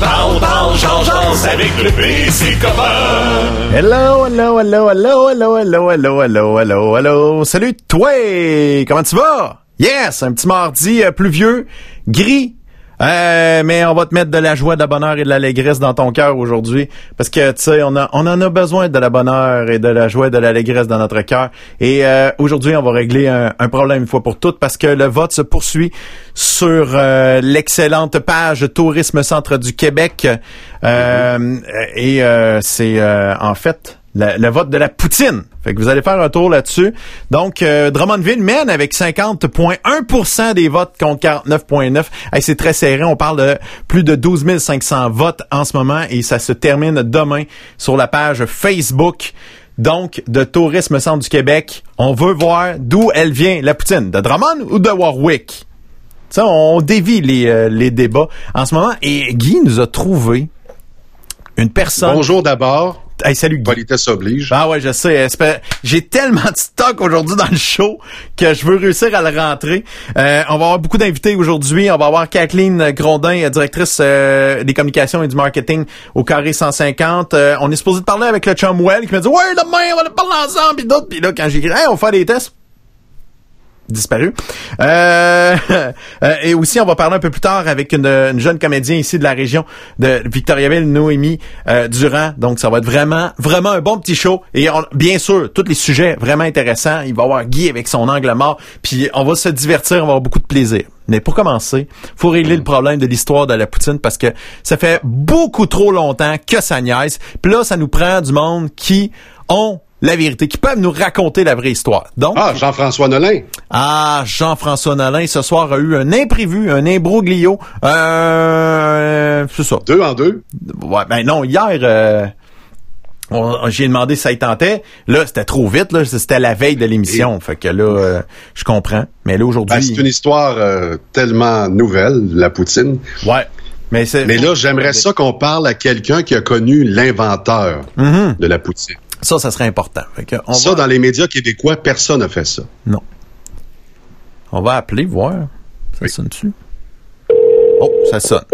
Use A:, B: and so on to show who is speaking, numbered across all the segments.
A: Parle, parle, genre, avec le.
B: Hello, hello, hello, hello, hello, hello, hello, hello, hello, hello. Salut toi! Comment tu vas? Yes, un petit mardi euh, pluvieux, gris, euh, mais on va te mettre de la joie, de la bonheur et de l'allégresse dans ton cœur aujourd'hui, parce que tu sais, on on en a besoin de la bonheur et de la joie, et de l'allégresse dans notre cœur. Et euh, aujourd'hui, on va régler un, problème une fois pour toutes, parce que le vote se poursuit sur euh, l'excellente page Tourisme Centre du Québec, euh, et c'est en fait le, vote de la poutine. Fait que vous allez faire un tour là-dessus. Donc, euh, Drummondville mène avec 50,1% des votes contre 49,9. c'est très serré. On parle de plus de 12 500 votes en ce moment et ça se termine demain sur la page Facebook. Donc, de Tourisme Centre du Québec, on veut voir d'où elle vient, la poutine, de Drummond ou de Warwick? Ça, on dévie les, euh, les débats en ce moment. Et Guy nous a trouvé une personne.
C: Bonjour d'abord.
B: Hey, salut Guy.
C: Politesse oblige.
B: Ah ouais, je sais. J'ai tellement de stock aujourd'hui dans le show que je veux réussir à le rentrer. Euh, on va avoir beaucoup d'invités aujourd'hui. On va avoir Kathleen Grondin, directrice euh, des communications et du marketing au Carré 150. Euh, on est supposé de parler avec le chum Well qui m'a dit « Ouais, demain, on va parler ensemble. » Puis d'autres. Puis là, quand j'ai écrit hey, « on va faire des tests », disparu. Euh, euh, et aussi, on va parler un peu plus tard avec une, jeune comédienne ici de la région de Victoriaville, Noémie euh, Durand. Donc, ça va être vraiment, vraiment un bon petit show. Et bien sûr, tous les sujets vraiment intéressants. Il va y avoir Guy avec son angle mort. Puis, on va se divertir, on va avoir beaucoup de plaisir. Mais pour commencer, faut régler le problème de l'histoire de la poutine parce que ça fait beaucoup trop longtemps que ça niaise. Puis là, ça nous prend du monde qui ont la vérité, qui peuvent nous raconter la vraie histoire. Donc,
C: ah, Jean-François Nolin.
B: Ah, Jean-François Nolin, ce soir a eu un imprévu, un imbroglio. Euh, c'est ça.
C: Deux en deux?
B: Ouais, ben non, hier, euh, j'ai demandé si ça y tentait. Là, c'était trop vite. Là, c'était la veille de l'émission. Fait que là, euh, je comprends. Mais là, aujourd'hui... Ben,
C: c'est une histoire euh, tellement nouvelle, la poutine.
B: Ouais. Mais,
C: Mais là, j'aimerais ça qu'on parle à quelqu'un qui a connu l'inventeur
B: mm-hmm.
C: de la poutine.
B: Ça, ça serait important.
C: ça, dans les médias québécois, personne n'a fait ça.
B: Non. On va appeler, voir. Ça sonne dessus. Oh, ça sonne.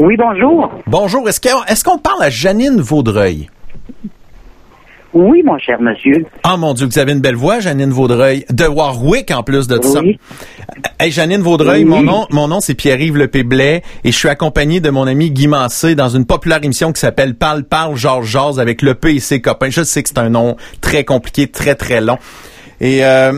D: Oui, bonjour.
B: Bonjour. Est-ce qu'on parle à Janine Vaudreuil?
D: Oui, mon cher monsieur.
B: Ah, mon Dieu, vous avez une belle voix, Janine Vaudreuil. De Warwick, en plus de ça. Hey, Janine Vaudreuil, mon nom, mon nom, c'est Pierre-Yves Lepéblet et je suis accompagné de mon ami Guy Massé dans une populaire émission qui s'appelle Parle, Parle, Georges Jazz avec le et ses copains. Je sais que c'est un nom très compliqué, très, très long. Et euh,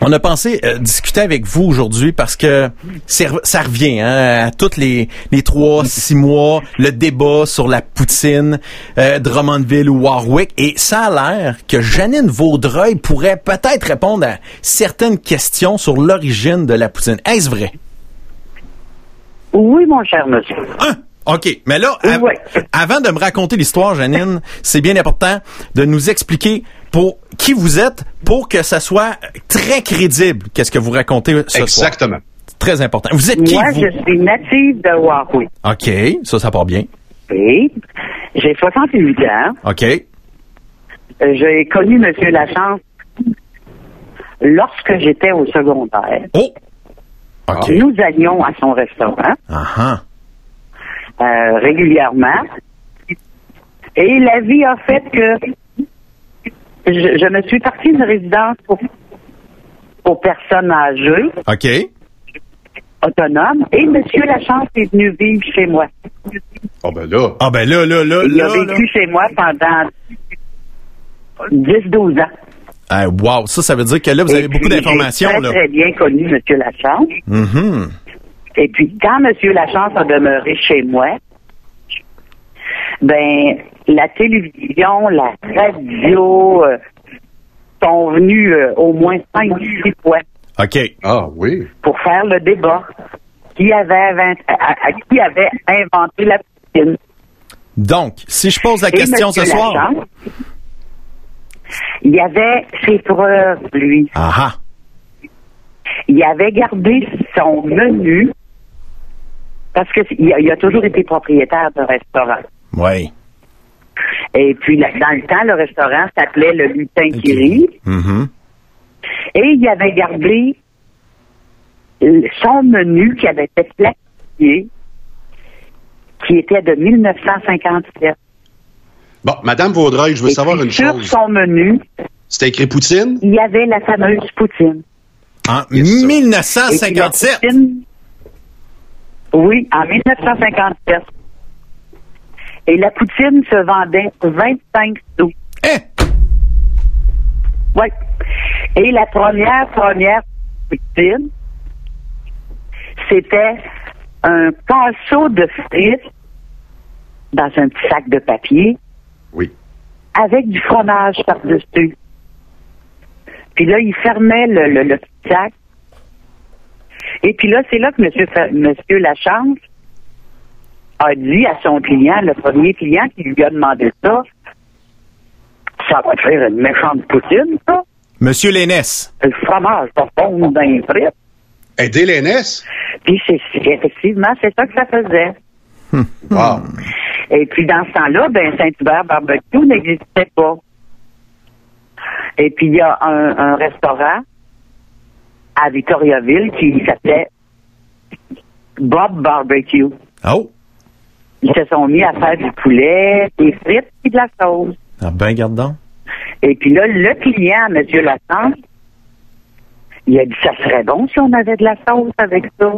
B: on a pensé euh, discuter avec vous aujourd'hui parce que ça revient hein, à toutes les, les trois, six mois, le débat sur la poutine, euh, Drummondville ou Warwick. Et ça a l'air que Janine Vaudreuil pourrait peut-être répondre à certaines questions sur l'origine de la poutine. Est-ce vrai?
D: Oui, mon cher monsieur.
B: Hein? OK. Mais là, avant de me raconter l'histoire, Janine, c'est bien important de nous expliquer pour qui vous êtes pour que ça soit très crédible. Qu'est-ce que vous racontez ce
C: Exactement.
B: Très important. Vous êtes qui,
D: Moi, je suis native de Warwick.
B: OK. Ça, ça part bien.
D: Oui. J'ai 68 ans.
B: OK.
D: Euh, j'ai connu M. Lachance lorsque j'étais au secondaire.
B: Oh! OK.
D: Nous allions à son restaurant.
B: Uh
D: régulièrement. Et la vie a fait que je, me suis partie de résidence pour, pour personnes âgées.
B: OK.
D: Autonome. Et M. Lachance est venu vivre chez moi.
C: Ah ben là.
B: Ah ben là, là, là,
D: Il a vécu chez moi pendant 10-12 ans.
B: Ah, wow, ça, ça veut dire que là, vous avez beaucoup d'informations.
D: J'ai très, très bien connu M. Lachance.
B: Mm
D: Et puis, quand M. Lachance a demeuré chez moi, ben, la télévision, la radio euh, sont venus euh, au moins cinq, six fois.
B: OK.
C: Ah oui.
D: Pour faire le débat. Qui avait, qui avait inventé la poutine?
B: Donc, si je pose la question ce soir.
D: il y avait ses preuves, lui.
B: Ah
D: Il avait gardé son menu parce qu'il a, il a toujours été propriétaire de restaurant.
B: Oui.
D: Et puis, dans le temps, le restaurant s'appelait le Lutin qui rit.
B: Mm-hmm.
D: Et il avait gardé son menu qui avait été planifié, qui était de 1957.
C: Bon, Madame Vaudreuil, je veux
D: Et
C: savoir une
D: sur
C: chose.
D: son menu,
C: C'était écrit Poutine?
D: il y avait la fameuse poutine.
B: En
C: Yes,
D: puis, la
B: 1957.
D: poutine- oui, en 1957. Et la poutine se vendait 25 sous.
B: Hein?
D: Oui. Et la première, première poutine, c'était un pinceau de frites dans un petit sac de papier
C: Oui.
D: avec du fromage par-dessus. Puis là, il fermait le, le, le petit sac. Et puis là, c'est là que monsieur, monsieur Lachance a dit à son client, le premier client qui lui a demandé ça, ça va te faire une méchante poutine, ça.
B: Monsieur Lénès.
D: Le fromage va fondre dans les frites.
C: Aider l'ENS?
D: Puis c'est c'est- effectivement, c'est ça que ça faisait.
C: Wow.
D: Et puis dans ce temps-là, ben Saint-Hubert Barbecue n'existait pas. Et puis il y a un, un restaurant à Victoriaville qui s'appelait Bob Barbecue.
B: Oh.
D: Ils se sont mis à faire du poulet, des frites et de la sauce.
B: Ah ben, garde donc.
D: Et puis là, le client, M. Lassance, il a dit ça serait bon si on avait de la sauce avec ça.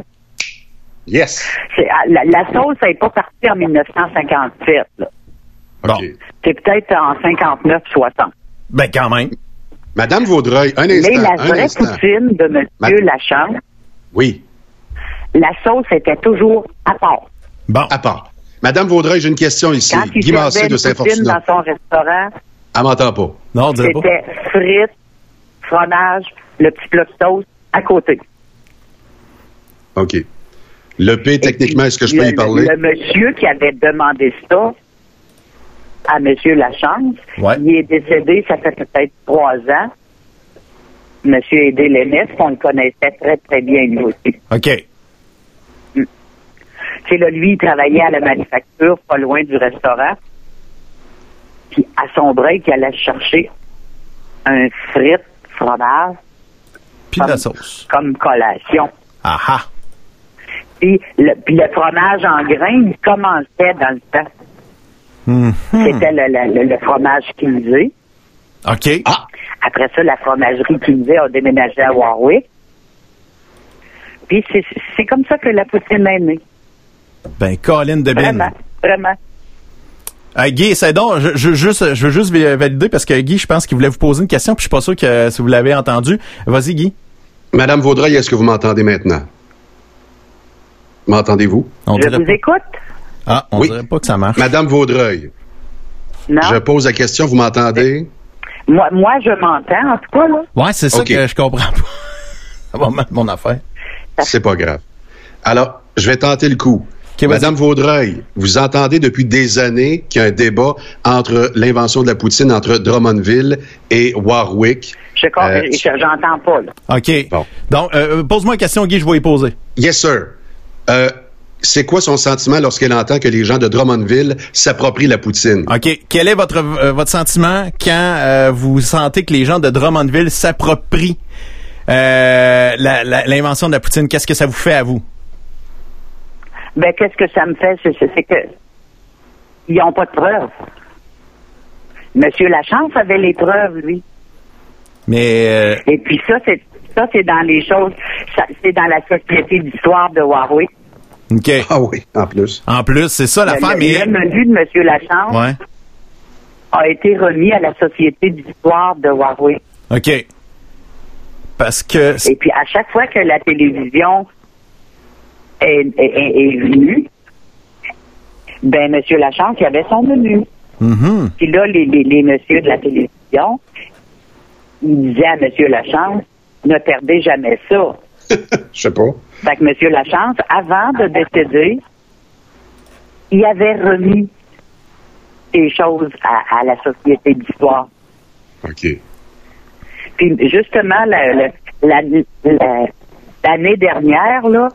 C: Yes.
D: C'est- ah, La, la sauce n'est pas partie en 1957. là.
B: Bon.
D: C'est peut-être en 59-60.
B: Ben, quand même.
C: Madame Vaudreuil, un
D: Mais
C: instant.
D: la
C: un
D: vraie
C: instant.
D: poutine de M.
C: Ma-
D: Lachance,
C: Oui,
D: la sauce était toujours à part.
B: Bon.
C: à part. Madame Vaudreuil, j'ai une question ici.
D: Quand il
C: Guy Massé de Saint-Fortuna.
D: dans son restaurant,
C: Elle m'entend pas.
B: Non, on dirait pas.
D: c'était frites, fromage, le petit plat de sauce à côté.
C: OK. Le P, techniquement, est-ce que je peux
D: le-
C: y parler?
D: Le, monsieur qui avait demandé ça à M. Lachance,
B: Ouais.
D: il est décédé, ça fait peut-être trois ans. M. Aidé Lénès, qu'on le connaissait très, très bien lui aussi.
B: OK.
D: C'est là, lui, il travaillait à la manufacture, pas loin du restaurant. Puis à son break, il allait chercher un frite fromage
B: Puis de la sauce.
D: comme collation.
B: Ah ah.
D: Puis le, puis le fromage en grains, il commençait dans le temps.
B: Mhm.
D: C'était le, le, le- fromage Kinsey.
B: OK.
C: Ah!
D: Après ça, la fromagerie Kinsey a déménagé à Warwick. Puis c'est c'est comme ça que la poutine est née.
B: Ben, Colin de.
D: Vraiment, vraiment.
B: Euh, Guy, c'est donc, je, je, juste, je veux juste valider parce que Guy, je pense qu'il voulait vous poser une question, puis je suis pas sûr que si vous l'avez entendu. Vas-y, Guy.
C: Madame Vaudreuil, est-ce que vous m'entendez maintenant? M'entendez-vous?
B: On
D: Je vous
B: pas.
D: écoute.
B: Ah, on
C: Oui.
B: dirait pas que ça marche.
C: Madame Vaudreuil,
D: Non.
C: je pose la question, vous m'entendez?
D: Moi, moi, je m'entends, en tout cas, là.
B: Ouais, c'est ça que je comprends pas. ça va mettre mon affaire.
C: C'est pas grave. Alors, je vais tenter le coup. Madame Vaudreuil, vous entendez depuis des années qu'il y a un débat entre l'invention de la poutine entre Drummondville et Warwick.
D: Je
C: Euh,
D: je- j'entends pas, là.
B: OK.
C: Bon.
B: Donc, euh, pose-moi une question, Guy, je vais y poser.
C: Yes, sir. Euh, c'est quoi son sentiment lorsqu'elle entend que les gens de Drummondville s'approprient la poutine?
B: OK. Quel est votre, euh, votre sentiment quand euh, vous sentez que les gens de Drummondville s'approprient euh, l'invention de la poutine? Qu'est-ce que ça vous fait à vous?
D: Ben, qu'est-ce que ça me fait? C'est que ils n'ont pas de preuves. Monsieur Lachance avait les preuves, lui.
B: Mais euh,
D: Et puis ça, c'est ça, c'est dans les choses, c'est dans la société d'histoire de Warwick.
B: OK.
C: Ah oui, en plus.
B: En plus, c'est ça
D: Le,
B: l'affaire,
D: le- le menu de Monsieur Lachance
B: Ouais.
D: a été remis à la société d'histoire de Warwick.
B: OK. Parce que...
D: Et puis à chaque fois que la télévision est, est- est- est venue, ben Monsieur Lachance, il avait son menu.
B: Mhm.
D: Puis là, les, les, les messieurs de la télévision, ils disaient à Monsieur Lachance, ne perdez jamais ça.
C: Je sais pas.
D: Fait que Monsieur Lachance, avant de décéder, il avait remis des choses à, à la société d'histoire.
C: OK.
D: Puis justement, la- la- la- la- l'année dernière, là,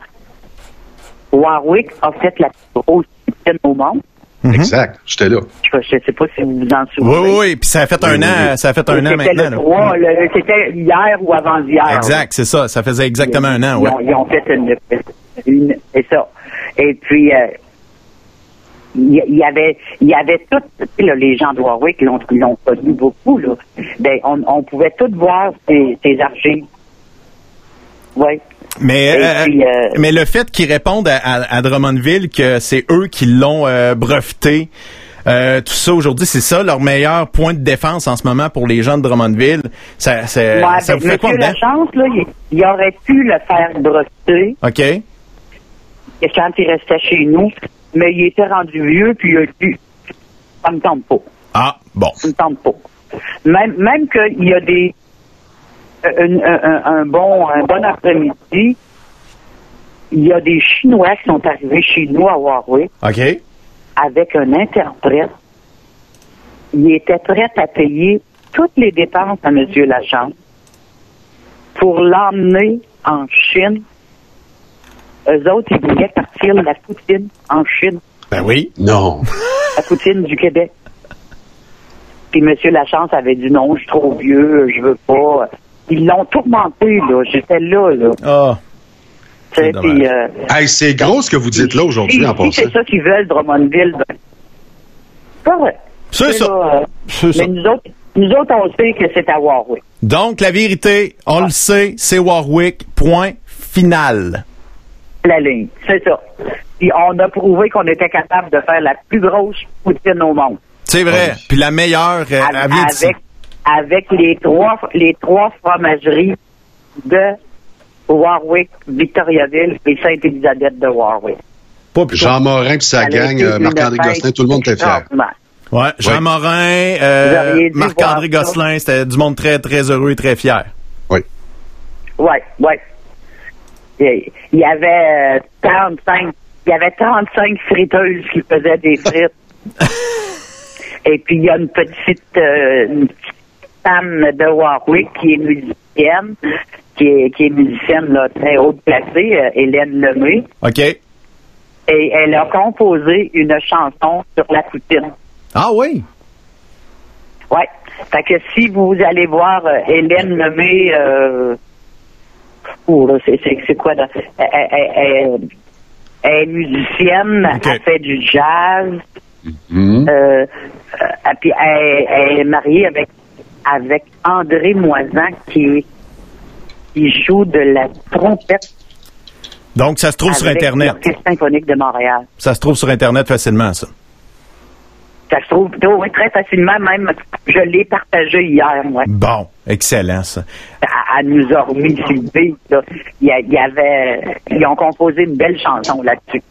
D: Warwick a fait la plus grosse poutine au monde.
C: Exact. J'étais là.
D: Je ne sais pas si vous vous en souvenez.
B: oui, oui. Puis ça a fait un
C: Oui,
B: an,
C: oui.
B: ça a fait un an maintenant.
D: le
B: là.
D: 3, le- c'était hier ou avant-hier.
B: Exact, c'est ça. Ça faisait exactement un an,
D: Ils
B: ouais.
D: ont, ils ont fait une, une c'est ça. Et puis euh, il y avait il y avait tout là, les gens de Warwick l'ont l'ont connu beaucoup là. Ben on, on pouvait tout voir ces, ces archives. Oui.
B: Mais,
D: Et
B: euh,
D: puis, euh,
B: mais le fait qu'ils répondent à, à- à Drummondville que c'est eux qui l'ont euh, breveté, euh, tout ça aujourd'hui, c'est ça leur meilleur point de défense en ce moment pour les gens de Drummondville? Ça, ça,
D: Ouais,
B: Euh, ça
D: ben,
B: vous fait quoi dedans?
D: Lachance, là, il, il aurait pu le faire breveter
B: OK.
D: quand il restait chez nous, mais il était rendu vieux, puis il a dit ça me tente pas.
B: Ah, bon.
D: Ça me tente pas. Même, même qu'il y a des un, un- un bon un bon après-midi, il y a des Chinois qui sont arrivés chez nous à Warwick
B: OK.
D: avec un interprète. Il était prêt à payer toutes les dépenses à M. Lachance pour l'emmener en Chine. Eux autres, ils voulaient partir la poutine en Chine,
B: Ben oui.
C: Non.
D: la poutine du Québec. Puis M. Lachance avait dit non, je suis trop vieux, je veux pas. Ils l'ont tourmenté, là. J'étais là, là.
B: Ah.
D: Tu sais,
B: C'est
D: euh,
C: Hey, c'est gros ce que vous dites là aujourd'hui
D: si,
C: en
D: si
C: passant.
D: c'est ça qu'ils veulent, Drummondville, ben, c'est pas vrai.
B: C'est ça.
D: là, euh,
B: C'est ça.
D: Mais nous autres, nous autres, on sait que c'est à Warwick.
B: Donc, la vérité, on le sait, c'est Warwick. Point final.
D: La ligne. C'est ça. Puis on a prouvé qu'on était capable de faire la plus grosse poutine au monde.
B: C'est vrai. Puis la meilleure, euh,
D: Avec. Avec, les trois les trois fromageries de Warwick, Victoriaville et Sainte-Élisabeth de Warwick.
B: Pas plus
C: Jean Morin puis sa gang, euh, Marc-André Gosselin, tout le monde était fier.
B: Ouais, Jean
C: Oui.
B: Morin, euh, Marc-André. Gosselin, c'était du monde très, très heureux et très fier.
C: Oui.
D: Ouais, ouais. Il y avait euh, 35, il y avait 35 friteuses qui faisaient des frites. Et puis il y a une petite, euh, une petite de Warwick qui est musicienne, qui est, qui est musicienne là, très haute placée, euh, Hélène Lemay.
B: OK?
D: Et elle a composé une chanson sur la poutine.
B: Ah oui?
D: Ouais. Fait que si vous allez voir euh, Hélène Lemay, euh, oh, c'est, quoi? là? Elle, elle- elle- elle est musicienne, elle fait du jazz, euh, euh, puis elle, elle est mariée avec avec André Moisan qui qui joue de la trompette
B: Donc, ça se trouve sur Internet.
D: l'Orchestre symphonique de Montréal.
B: Ça se trouve sur Internet facilement, ça.
D: Ça se trouve oui, très facilement, même je l'ai partagé hier, moi.
B: Bon, excellent, ça.
D: Elle, elle nous a remis sur le beat, là. Il y avait ils ont composé une belle chanson là-dessus.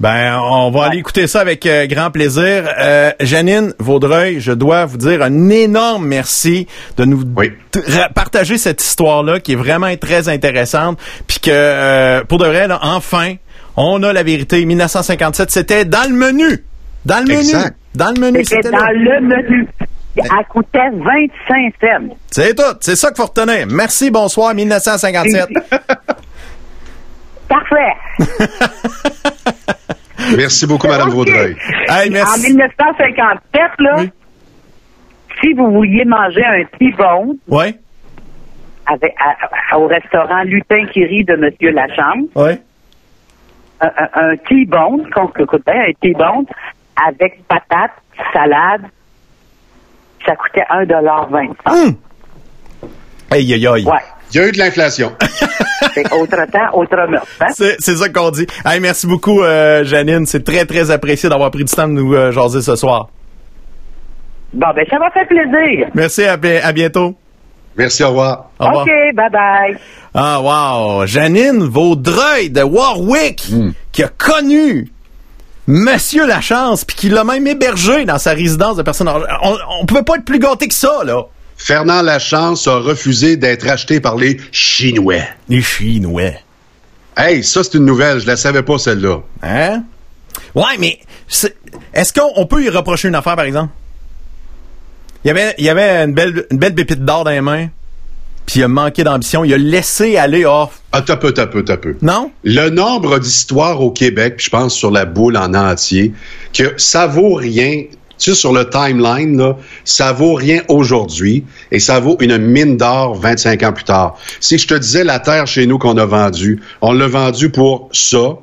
B: Ben, on va aller écouter ça avec euh, grand plaisir. Euh, Janine Vaudreuil, je dois vous dire un énorme merci de nous
C: Oui.
B: partager cette histoire-là qui est vraiment très intéressante. Puis que, euh, pour de vrai, là, enfin, on a la vérité. 1957, c'était dans le menu. Dans le menu. Dans le menu,
D: C'était
B: c'était
D: dans
B: là.
D: le menu. Elle coûtait 25 cents.
B: C'est tout. C'est ça qu'il faut retenir. Merci, bonsoir, 1957.
D: Parfait.
C: Merci beaucoup, Madame. Vaudreuil.
B: Hey,
D: En
B: merci.
D: 1957, là,
B: Oui.
D: si vous vouliez manger un T-bone
B: Oui,
D: avec, à- à- au restaurant Lutin qui rit de M. Lachambre,
B: oui.
D: un, un, un T-bone, qu'on bien, un T-bone, avec patates, salade, ça coûtait 1,25
B: Hum. Aïe, aïe, aïe.
D: Ouais.
C: Il y a eu de l'inflation.
D: C'est autre temps, autre mœurs. Hein?
B: C'est, ça qu'on dit. Hey, merci beaucoup, euh, Janine. C'est très, très apprécié d'avoir pris du temps de nous euh, jaser ce soir.
D: Bon, ben, ça m'a fait plaisir.
B: Merci, à, bi- à bientôt.
C: Merci, au revoir.
B: Au revoir.
D: OK, bye-bye.
B: Ah, wow. Janine Vaudreuil de Warwick, qui a connu Monsieur Lachance, puis qui l'a même hébergé dans sa résidence de personnes âgées. On, on pouvait pas être plus gâté que ça, là.
C: Fernand Lachance a refusé d'être acheté par les Chinois.
B: Les Chinois.
C: Hey, ça, c'est une nouvelle. Je la savais pas, celle-là.
B: Hein? Ouais, mais est-ce qu'on on peut y reprocher une affaire, par exemple? Il y avait, il y avait une belle, une belle pépite d'or dans les mains, puis il a manqué d'ambition. Il a laissé aller. Oh,
C: Ah, t'as peu, t'as peu, t'as peu.
B: non?
C: Le nombre d'histoires au Québec, je pense sur la boule en entier, que ça vaut rien. Tu sais, sur le timeline, là, ça vaut rien aujourd'hui et ça vaut une mine d'or 25 ans plus tard. Si je te disais la terre chez nous qu'on a vendue, on l'a vendue pour ça.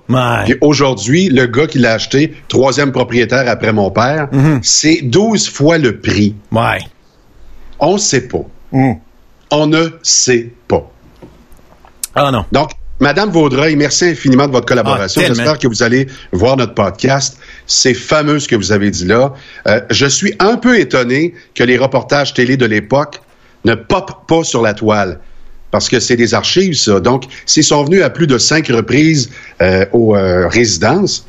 C: Puis aujourd'hui, le gars qui l'a acheté, troisième propriétaire après mon père,
B: Mhm.
C: c'est 12 fois le prix.
B: Ouais.
C: On ne sait pas.
B: Mm.
C: On ne sait pas.
B: Ah non.
C: Donc, Madame Vaudreuil, merci infiniment de votre collaboration.
B: Ah.
C: J'espère que vous allez voir notre podcast. C'est fameux ce que vous avez dit là. Euh, je suis un peu étonné que les reportages télé de l'époque ne popent pas sur la toile. Parce que c'est des archives, ça. Donc, s'ils sont venus à plus de cinq reprises euh, aux euh, résidences,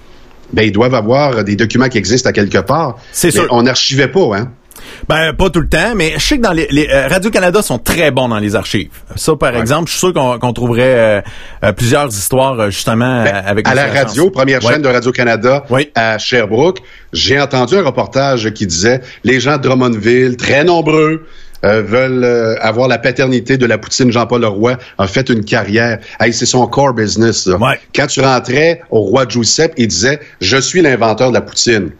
C: ben, ils doivent avoir des documents qui existent à quelque part.
B: C'est sûr.
C: On n'archivait pas, hein?
B: Ben pas tout le temps, mais je sais que dans les, les euh, Radio Canada sont très bons dans les archives. Ça, par exemple, je suis sûr qu'on trouverait euh, euh, plusieurs histoires justement
C: Ben,
B: avec
C: à la radio, première
B: Ouais.
C: chaîne de Radio-Canada
B: Oui.
C: à Sherbrooke, j'ai entendu un reportage qui disait les gens de Drummondville, très nombreux, veulent avoir la paternité de la poutine. Jean-Paul Leroy a fait une carrière. Hey, c'est son core business. là. Quand tu rentrais au roi Giuseppe, il disait « Je suis l'inventeur de la poutine ».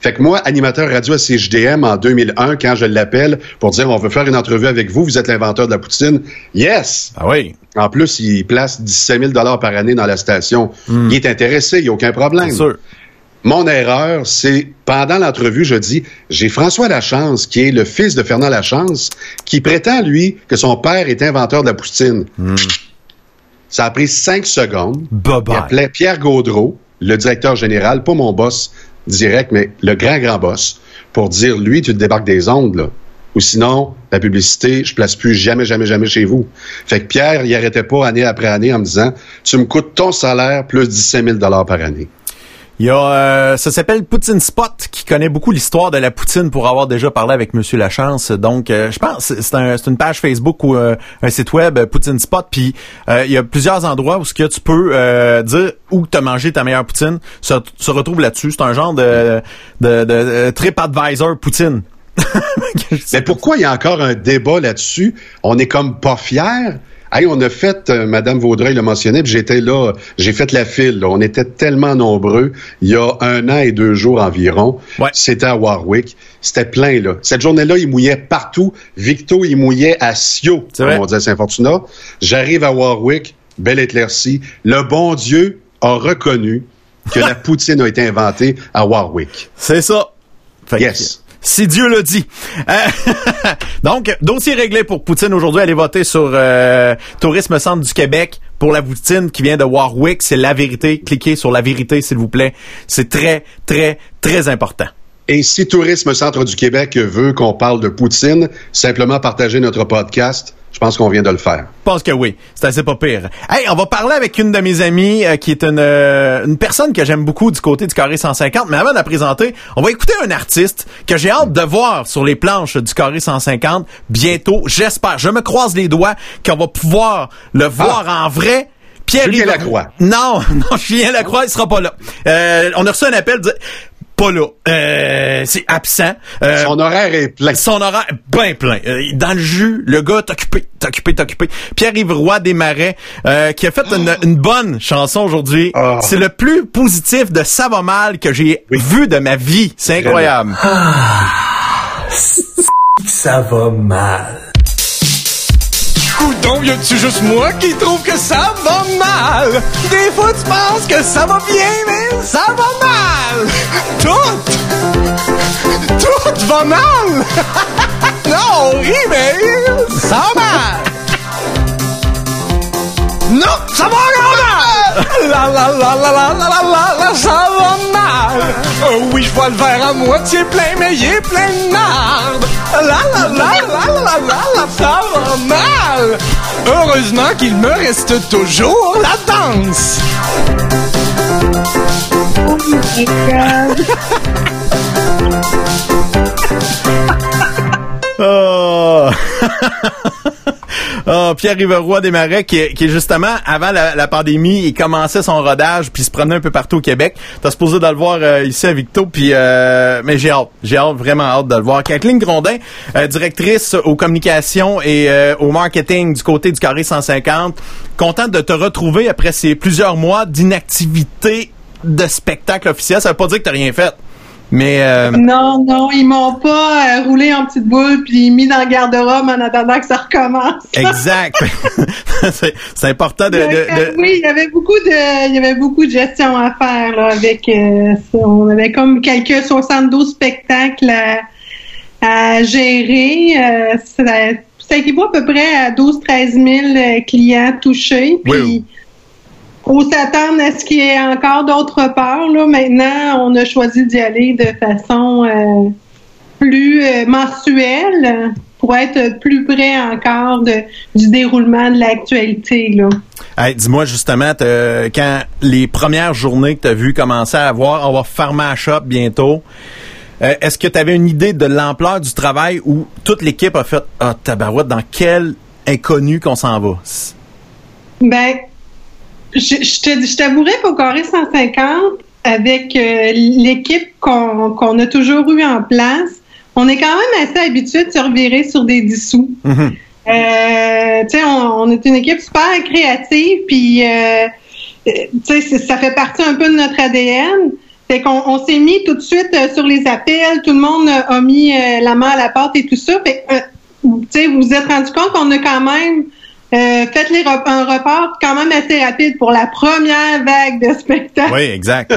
C: Fait que moi, animateur radio à CJDM en 2001, quand je l'appelle pour dire on veut faire une entrevue avec vous, vous êtes l'inventeur de la poutine. Yes!
B: Ah oui,
C: En plus, il place 17 000 par année dans la station. Il est intéressé, il n'y a aucun problème.
B: sûr.
C: Mon erreur, c'est pendant l'entrevue, je dis, j'ai François Lachance, qui est le fils de Fernand Lachance, qui prétend, lui, que son père est inventeur de la poutine. Ça a pris cinq secondes.
B: Bye
C: Il
B: bye.
C: appelait Pierre Gaudreau, le directeur général, pas mon boss direct, mais le grand, grand boss, pour dire, lui, tu te débarques des ondes, là. Ou sinon, la publicité, je place plus jamais, jamais, jamais chez vous. Fait que Pierre, il arrêtait pas année après année en me disant, tu me coûtes ton salaire plus 17 000 par année.
B: Il y a, euh, ça s'appelle Poutine Spot, qui connaît beaucoup l'histoire de la poutine pour avoir déjà parlé avec Monsieur Lachance. Donc, euh, je pense c'est un, une page Facebook ou euh, un site web euh, Poutine Spot. Puis euh, il y a plusieurs endroits où ce que tu peux dire où tu as mangé ta meilleure poutine se, se retrouve là-dessus. C'est un genre de, de, de, de TripAdvisor poutine.
C: Mais pourquoi il y a encore un débat là-dessus? On est comme pas fiers. Hey, on a fait, euh, Madame Vaudreuil l'a mentionné, j'étais là, j'ai fait la file. là. On était tellement nombreux il y a un an et deux jours environ.
B: Ouais.
C: C'était à Warwick. C'était plein, là. Cette journée-là, il mouillait partout. Victo, il mouillait à Sio, comme
B: vrai.
C: on dit à Saint-Fortuna. J'arrive à Warwick, belle éclaircie. Le bon Dieu a reconnu que la poutine a été inventée à Warwick.
B: C'est ça. Fait
C: Yes.
B: Si Dieu le dit. Euh, donc, dossier réglé pour Poutine aujourd'hui. Allez voter sur euh, Tourisme Centre du Québec pour la Poutine qui vient de Warwick. C'est la vérité. Cliquez sur la vérité, s'il vous plaît. C'est très, très, très important.
C: Et si Tourisme Centre du Québec veut qu'on parle de Poutine, simplement partager notre podcast. Je pense qu'on vient de le faire.
B: Je pense que oui. C'est assez pas pire. Hey, on va parler avec une de mes amies euh, qui est une, euh, une personne que j'aime beaucoup du côté du Carré 150. Mais avant de la présenter, on va écouter un artiste que j'ai hâte de voir sur les planches du Carré 150 bientôt. J'espère. Je me croise les doigts qu'on va pouvoir le voir en vrai. Pierre
C: Julien Lacroix.
B: Non, non, Julien Lacroix, il sera pas là. Euh, on a reçu un appel de pas là. Euh, c'est absent. Euh,
C: Son horaire est plein.
B: son horaire est bien plein. Euh, dans le jus, le gars est occupé, est occupé, est occupé. Pierre-Yves Roy Desmarais, euh, qui a fait une, une bonne chanson aujourd'hui.
C: Ah.
B: C'est le plus positif de Ça va mal que j'ai vu de ma vie. C'est incroyable.
E: Ça va mal.
F: Coudon, y a-tu juste moi qui trouve que ça va mal? Des fois, tu penses que ça va bien, mais ça va mal! Tout! Tout va mal! non, on rit, ça va mal! Non, ça va mal! La la la la la la la la la, ça va mal! Oh oui, je vois le verre à moitié plein, mais il est plein de marde! La la la la la la la ça mal! Heureusement qu'il me reste toujours la danse!
B: Oh. Oh, Pierre Riveroy Desmarais, qui, est- qui justement, avant la, pandémie, il commençait son rodage, puis se promenait un peu partout au Québec. T'as supposé de le voir euh, ici à Victo, puis euh, mais j'ai hâte. J'ai hâte, vraiment hâte de le voir. Kathleen Grondin, euh, directrice aux communications et euh, au marketing du côté du Carré 150. Contente de te retrouver après ces plusieurs mois d'inactivité de spectacle officiel. Ça veut pas dire que t'as rien fait. Mais euh,
G: Non, non, ils m'ont pas euh, roulé en petite boule puis mis dans le garde-robe en attendant que ça recommence.
B: exact. c'est important de, de-
G: Donc, euh,
B: de-
G: Oui, il y avait beaucoup de, il y avait beaucoup de gestion à faire là, avec. euh, ça. on avait comme quelques 72 spectacles à, à gérer. Euh, ça, ça équivaut à peu près à 12-13 000 euh, clients touchés. Puis,
B: Oui.
G: Faut s'attendre à ce qu'il y ait encore d'autres peurs. Là. Maintenant, on a choisi d'y aller de façon euh, plus euh, mensuelle pour être plus près encore de, du déroulement de l'actualité.
B: Hey, dis-moi justement, quand les premières journées que tu as vu commencer à avoir, on va à shop bientôt. euh, Est-ce que tu avais une idée de l'ampleur du travail où toute l'équipe a fait Ah, tabarouette, dans quel inconnu qu'on s'en va?
G: Ben, je, je t'avouerais qu'au carré 150, avec euh, l'équipe qu'on a toujours eu en place, on est quand même assez habitué de se revirer sur des dissous. Euh, tu sais, on, on est une équipe super créative, puis euh, euh, tu sais, c'est- ça fait partie un peu de notre ADN. Fait qu'on on s'est mis tout de suite euh, sur les appels, tout le monde a mis la main à la porte et tout ça. Fait que, tu sais, vous vous êtes rendu compte qu'on a quand même euh, fait les rep- un report quand même assez rapide pour la première vague de spectacles.
B: Oui, exact.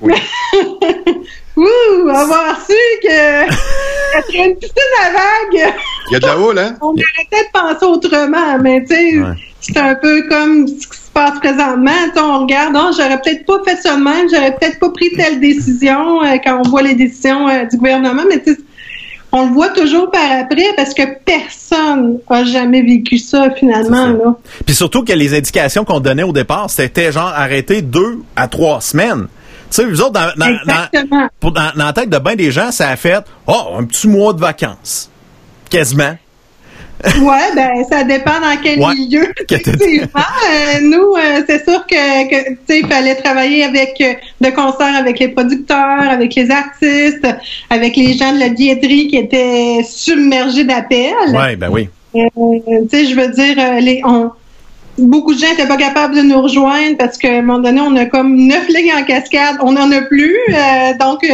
B: oui.
G: Ouh, avoir su que a une piscine à vagues.
C: Il y a de la houle, hein?
G: On aurait peut-être pensé autrement, mais tu sais,
B: Ouais.
G: c'est un peu comme ce qui se passe présentement. Tu sais, on regarde, oh, j'aurais peut-être pas fait ça de même, j'aurais peut-être pas pris telle décision euh, quand on voit les décisions euh, du gouvernement, mais tu sais, on le voit toujours par après parce que personne a jamais vécu ça finalement. Là.
B: Puis surtout que les indications qu'on donnait au départ, c'était genre arrêter deux à trois semaines. Tu sais, vous autres, dans, dans, dans, pour- dans- dans la tête de bien des gens, ça a fait Oh, un petit mois de vacances. Quasiment.
G: Ouais, ben ça dépend dans quel
B: Ouais.
G: milieu. Effectivement, Euh, nous, euh, c'est sûr que, que tu sais, il fallait travailler avec euh, de concert avec les producteurs, avec les artistes, avec les gens de la billetterie qui étaient submergés d'appels.
B: Ouais, ben oui.
G: Euh, tu sais, je veux dire, les, on, beaucoup de gens n'étaient pas capables de nous rejoindre parce qu'à un moment donné, on a comme neuf lignes en cascade, on n'en a plus. euh, donc,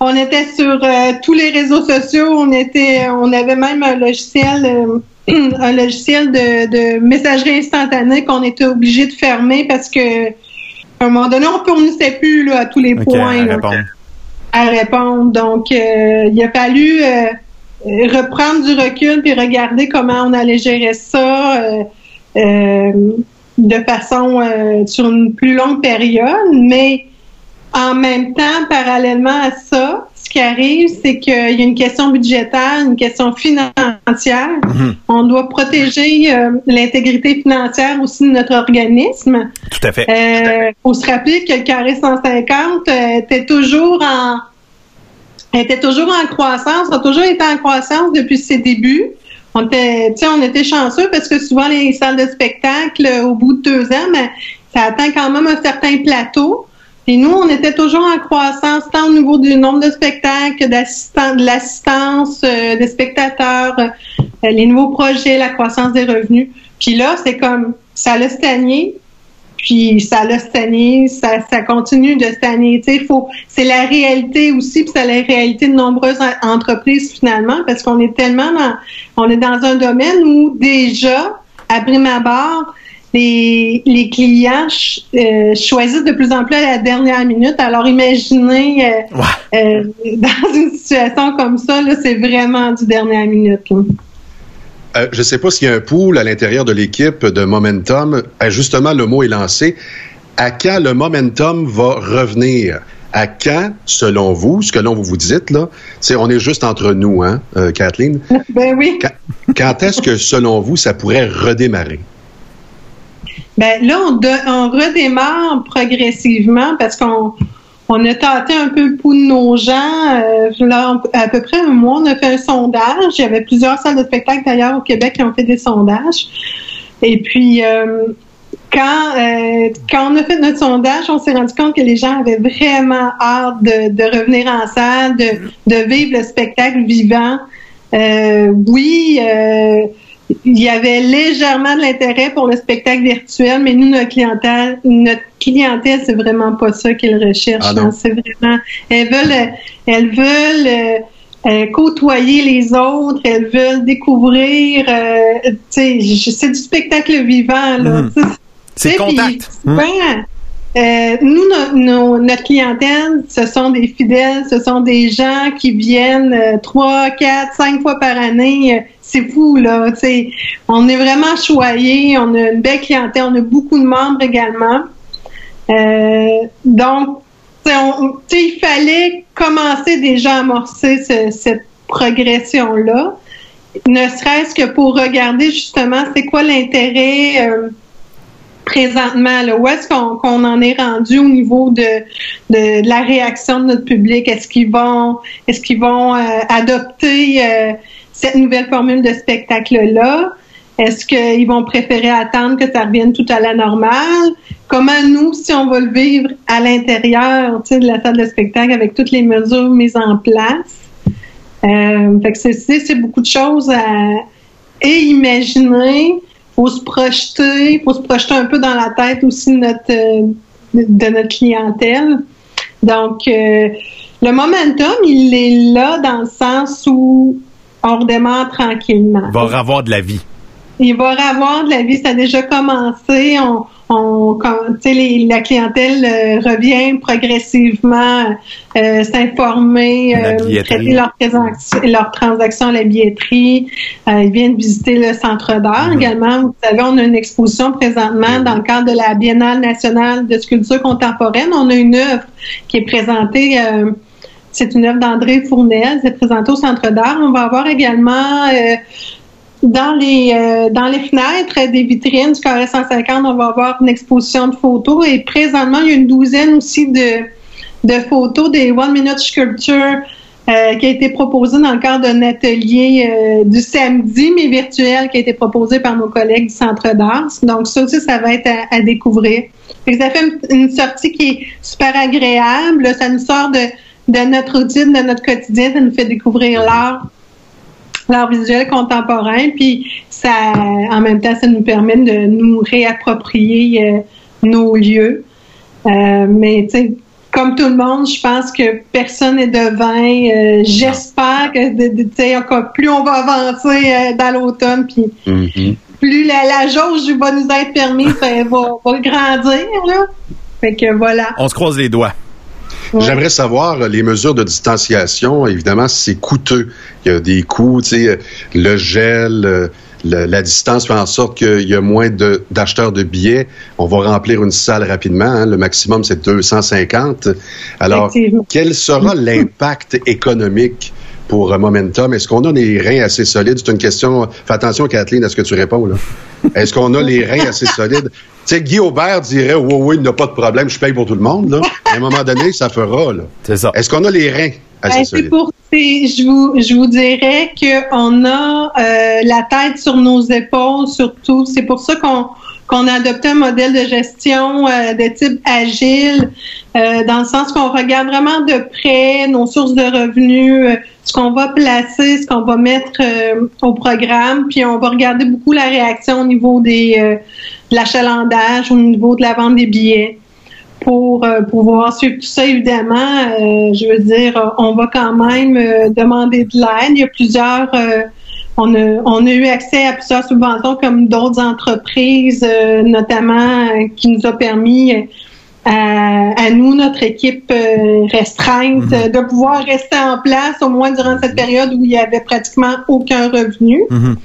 G: on était sur euh, tous les réseaux sociaux, on était, on avait même un logiciel, euh, un logiciel de, de messagerie instantanée qu'on était obligé de fermer parce que à un moment donné, on ne fournissait plus là, à tous les points.
B: à
G: là
B: répondre.
G: à répondre. Donc, euh, il a fallu euh, reprendre du recul puis regarder comment on allait gérer ça euh, euh, de façon euh, sur une plus longue période. Mais en même temps, parallèlement à ça, ce qui arrive, c'est qu'il y a une question budgétaire, une question financière. On doit protéger euh, l'intégrité financière aussi de notre organisme.
B: Tout à fait.
G: Euh, faut se rappeler que le carré 150 euh, était toujours en était toujours en croissance, a toujours été en croissance depuis ses débuts. On était, on était chanceux parce que souvent les salles de spectacle, au bout de deux ans, ben, ça atteint quand même un certain plateau. Et nous, on était toujours en croissance, tant au niveau du nombre de spectacles, de l'assistance euh, des spectateurs, euh, les nouveaux projets, la croissance des revenus. Puis là, c'est comme ça l'a stagné, puis ça l'a stagné, ça, ça continue de stagner. Faut, c'est la réalité aussi, puis c'est la réalité de nombreuses en- entreprises finalement, parce qu'on est tellement dans, on est dans un domaine où déjà, à prime abord, les, les clients ch- euh, choisissent de plus en plus à la dernière minute. Alors imaginez euh,
B: Ouais.
G: euh, dans une situation comme ça, c'est vraiment du dernière minute.
C: je ne sais pas s'il y a un pool à l'intérieur de l'équipe de Momentum. Justement, le mot est lancé. À quand le Momentum va revenir? À quand, selon vous, ce que l'on vous vous dites, là, c'est on est juste entre nous, hein, euh, Kathleen?
G: Ben oui.
C: Quand, quand est-ce que, selon vous, ça pourrait redémarrer?
G: Ben là, on, on redémarre progressivement parce qu'on on a tâté un peu le pouls de nos gens. Euh, là, à peu près un mois, on a fait un sondage. Il y avait plusieurs salles de spectacle d'ailleurs au Québec qui ont fait des sondages. Et puis, euh, quand, euh, quand on a fait notre sondage, on s'est rendu compte que les gens avaient vraiment hâte de, de revenir en salle, de, de vivre le spectacle vivant. Euh, oui, euh, il y avait légèrement de l'intérêt pour le spectacle virtuel, mais nous, notre clientèle, notre clientèle, c'est vraiment pas ça qu'elle recherche.
C: Ah non.
G: c'est vraiment, elles veulent, elles veulent euh, euh, côtoyer les autres, elles veulent découvrir. euh, c'est du spectacle vivant là. Sais,
B: C'est contact.
G: puis souvent, euh, nous, no- no- notre clientèle, ce sont des fidèles, ce sont des gens qui viennent euh, trois, quatre, cinq fois par année. C'est fou, là. On est vraiment choyés, on a une belle clientèle, on a beaucoup de membres également. Euh, donc, il fallait commencer déjà à amorcer ce- cette progression-là, ne serait-ce que pour regarder justement c'est quoi l'intérêt euh, présentement, là, où est-ce qu'on en est rendu au niveau de, la réaction de notre public? Est-ce qu'ils vont est-ce qu'ils vont euh, adopter cette nouvelle formule de spectacle-là? Est-ce qu'ils vont préférer attendre que ça revienne tout à la normale? Comment nous, si on va le vivre à l'intérieur de la salle de spectacle avec toutes les mesures mises en place? Euh, fait que c'est- beaucoup de choses à imaginer. Faut se projeter, faut se projeter un peu dans la tête aussi de notre euh, de notre clientèle. Donc euh, le momentum, il est là dans le sens où on redémarre tranquillement.
B: Il va avoir de la vie.
G: Il va avoir de la vie, ça a déjà commencé. On, on, quand- tu sais, les- la clientèle euh, revient progressivement euh, s'informer, euh, traiter leurs transactions, leurs transactions à la billetterie. Ils viennent visiter le centre d'art
B: Mhm.
G: également. Vous savez, on a une exposition présentement dans le cadre de la Biennale nationale de sculpture contemporaine. On a une œuvre qui est présentée. C'est une œuvre d'André Fournel, c'est présenté au Centre d'art. On va avoir également euh, dans les euh, dans les fenêtres des vitrines du carré 150, on va avoir une exposition de photos et présentement il y a une douzaine aussi de de photos des One Minute Sculpture euh, qui a été proposée dans le cadre d'un atelier du samedi, mais virtuel, qui a été proposé par nos collègues du Centre d'art. Donc, ça aussi, ça va être à, découvrir. Ça fait une sortie qui est super agréable. Ça nous sort de, de notre routine, de notre quotidien. Ça nous fait découvrir l'art l'art visuel contemporain, puis ça, en même temps, ça nous permet de nous réapproprier euh, nos lieux. Euh, mais tu sais, comme tout le monde, je pense que personne n'est devin. Euh, J'espère que de- de- tu sais, encore plus on va avancer euh, dans l'automne, puis
C: Mhm.
G: plus la, la jauge va nous être permise, elle va, va grandir. Là. Fait que voilà.
B: On se croise les doigts.
C: J'aimerais savoir euh, les mesures de distanciation. Évidemment, c'est coûteux. Il y a des coûts, tu sais, euh, le gel, euh, la distance fait en sorte qu'il y a moins de- d'acheteurs de, billets. On va remplir une salle rapidement. hein. Le maximum, c'est 250. Alors, quel sera l'impact économique pour Momentum? Est-ce qu'on a les reins assez solides? C'est une question. Fais attention, Kathleen, à ce que tu réponds. là. Est-ce qu'on a les reins assez solides? Tu sais, Guy Aubert dirait Oui, oui, il n'y a pas de problème, je paye pour tout le monde. Là. À un moment donné, ça fera. Là.
B: C'est ça.
C: Est-ce qu'on a les reins assez
G: Ben, c'est
C: solides?
G: pour, c'est- je vous, je vous dirais qu'on a euh, la tête sur nos épaules surtout. C'est pour ça qu'on qu'on a adopté un modèle de gestion euh, de type agile, euh, dans le sens qu'on regarde vraiment de près nos sources de revenus, euh, ce qu'on va placer, ce qu'on va mettre euh, au programme, puis on va regarder beaucoup la réaction au niveau des euh, de l'achalandage, au niveau de la vente des billets pour euh, pouvoir suivre tout ça, évidemment, je veux dire, on va quand même demander de l'aide. Il y a plusieurs, on, a, on a eu accès à plusieurs subventions comme d'autres entreprises, euh, notamment euh, qui nous a permis euh, à, à nous, notre équipe euh, restreinte, euh, de pouvoir rester en place au moins durant cette période où il y avait pratiquement aucun revenu.
B: Mhm.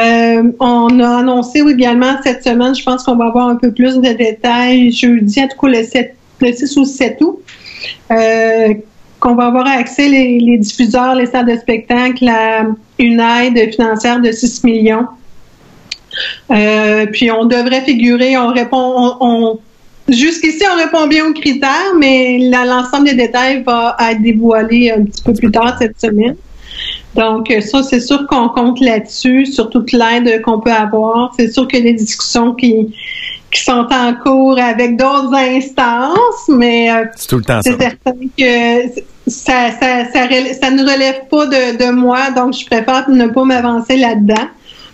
G: Euh, on a annoncé également cette semaine, je pense qu'on va avoir un peu plus de détails jeudi, en tout cas le, 7, le 6 ou le 7 août, euh, qu'on va avoir accès, les, les diffuseurs, les salles de spectacle, à une aide financière de 6 millions. Euh, puis on devrait figurer, on répond, on, on- jusqu'ici, on répond bien aux critères, mais l'ensemble des détails va être dévoilé un petit peu plus tard cette semaine. Donc, euh, ça, c'est sûr qu'on compte là-dessus, sur toute l'aide qu'on peut avoir. C'est sûr que les discussions qui, qui sont en cours avec d'autres instances, mais euh,
B: c'est
G: certain que ça, ça, ça, ça ne relève pas de, de moi, donc je préfère ne pas m'avancer là-dedans.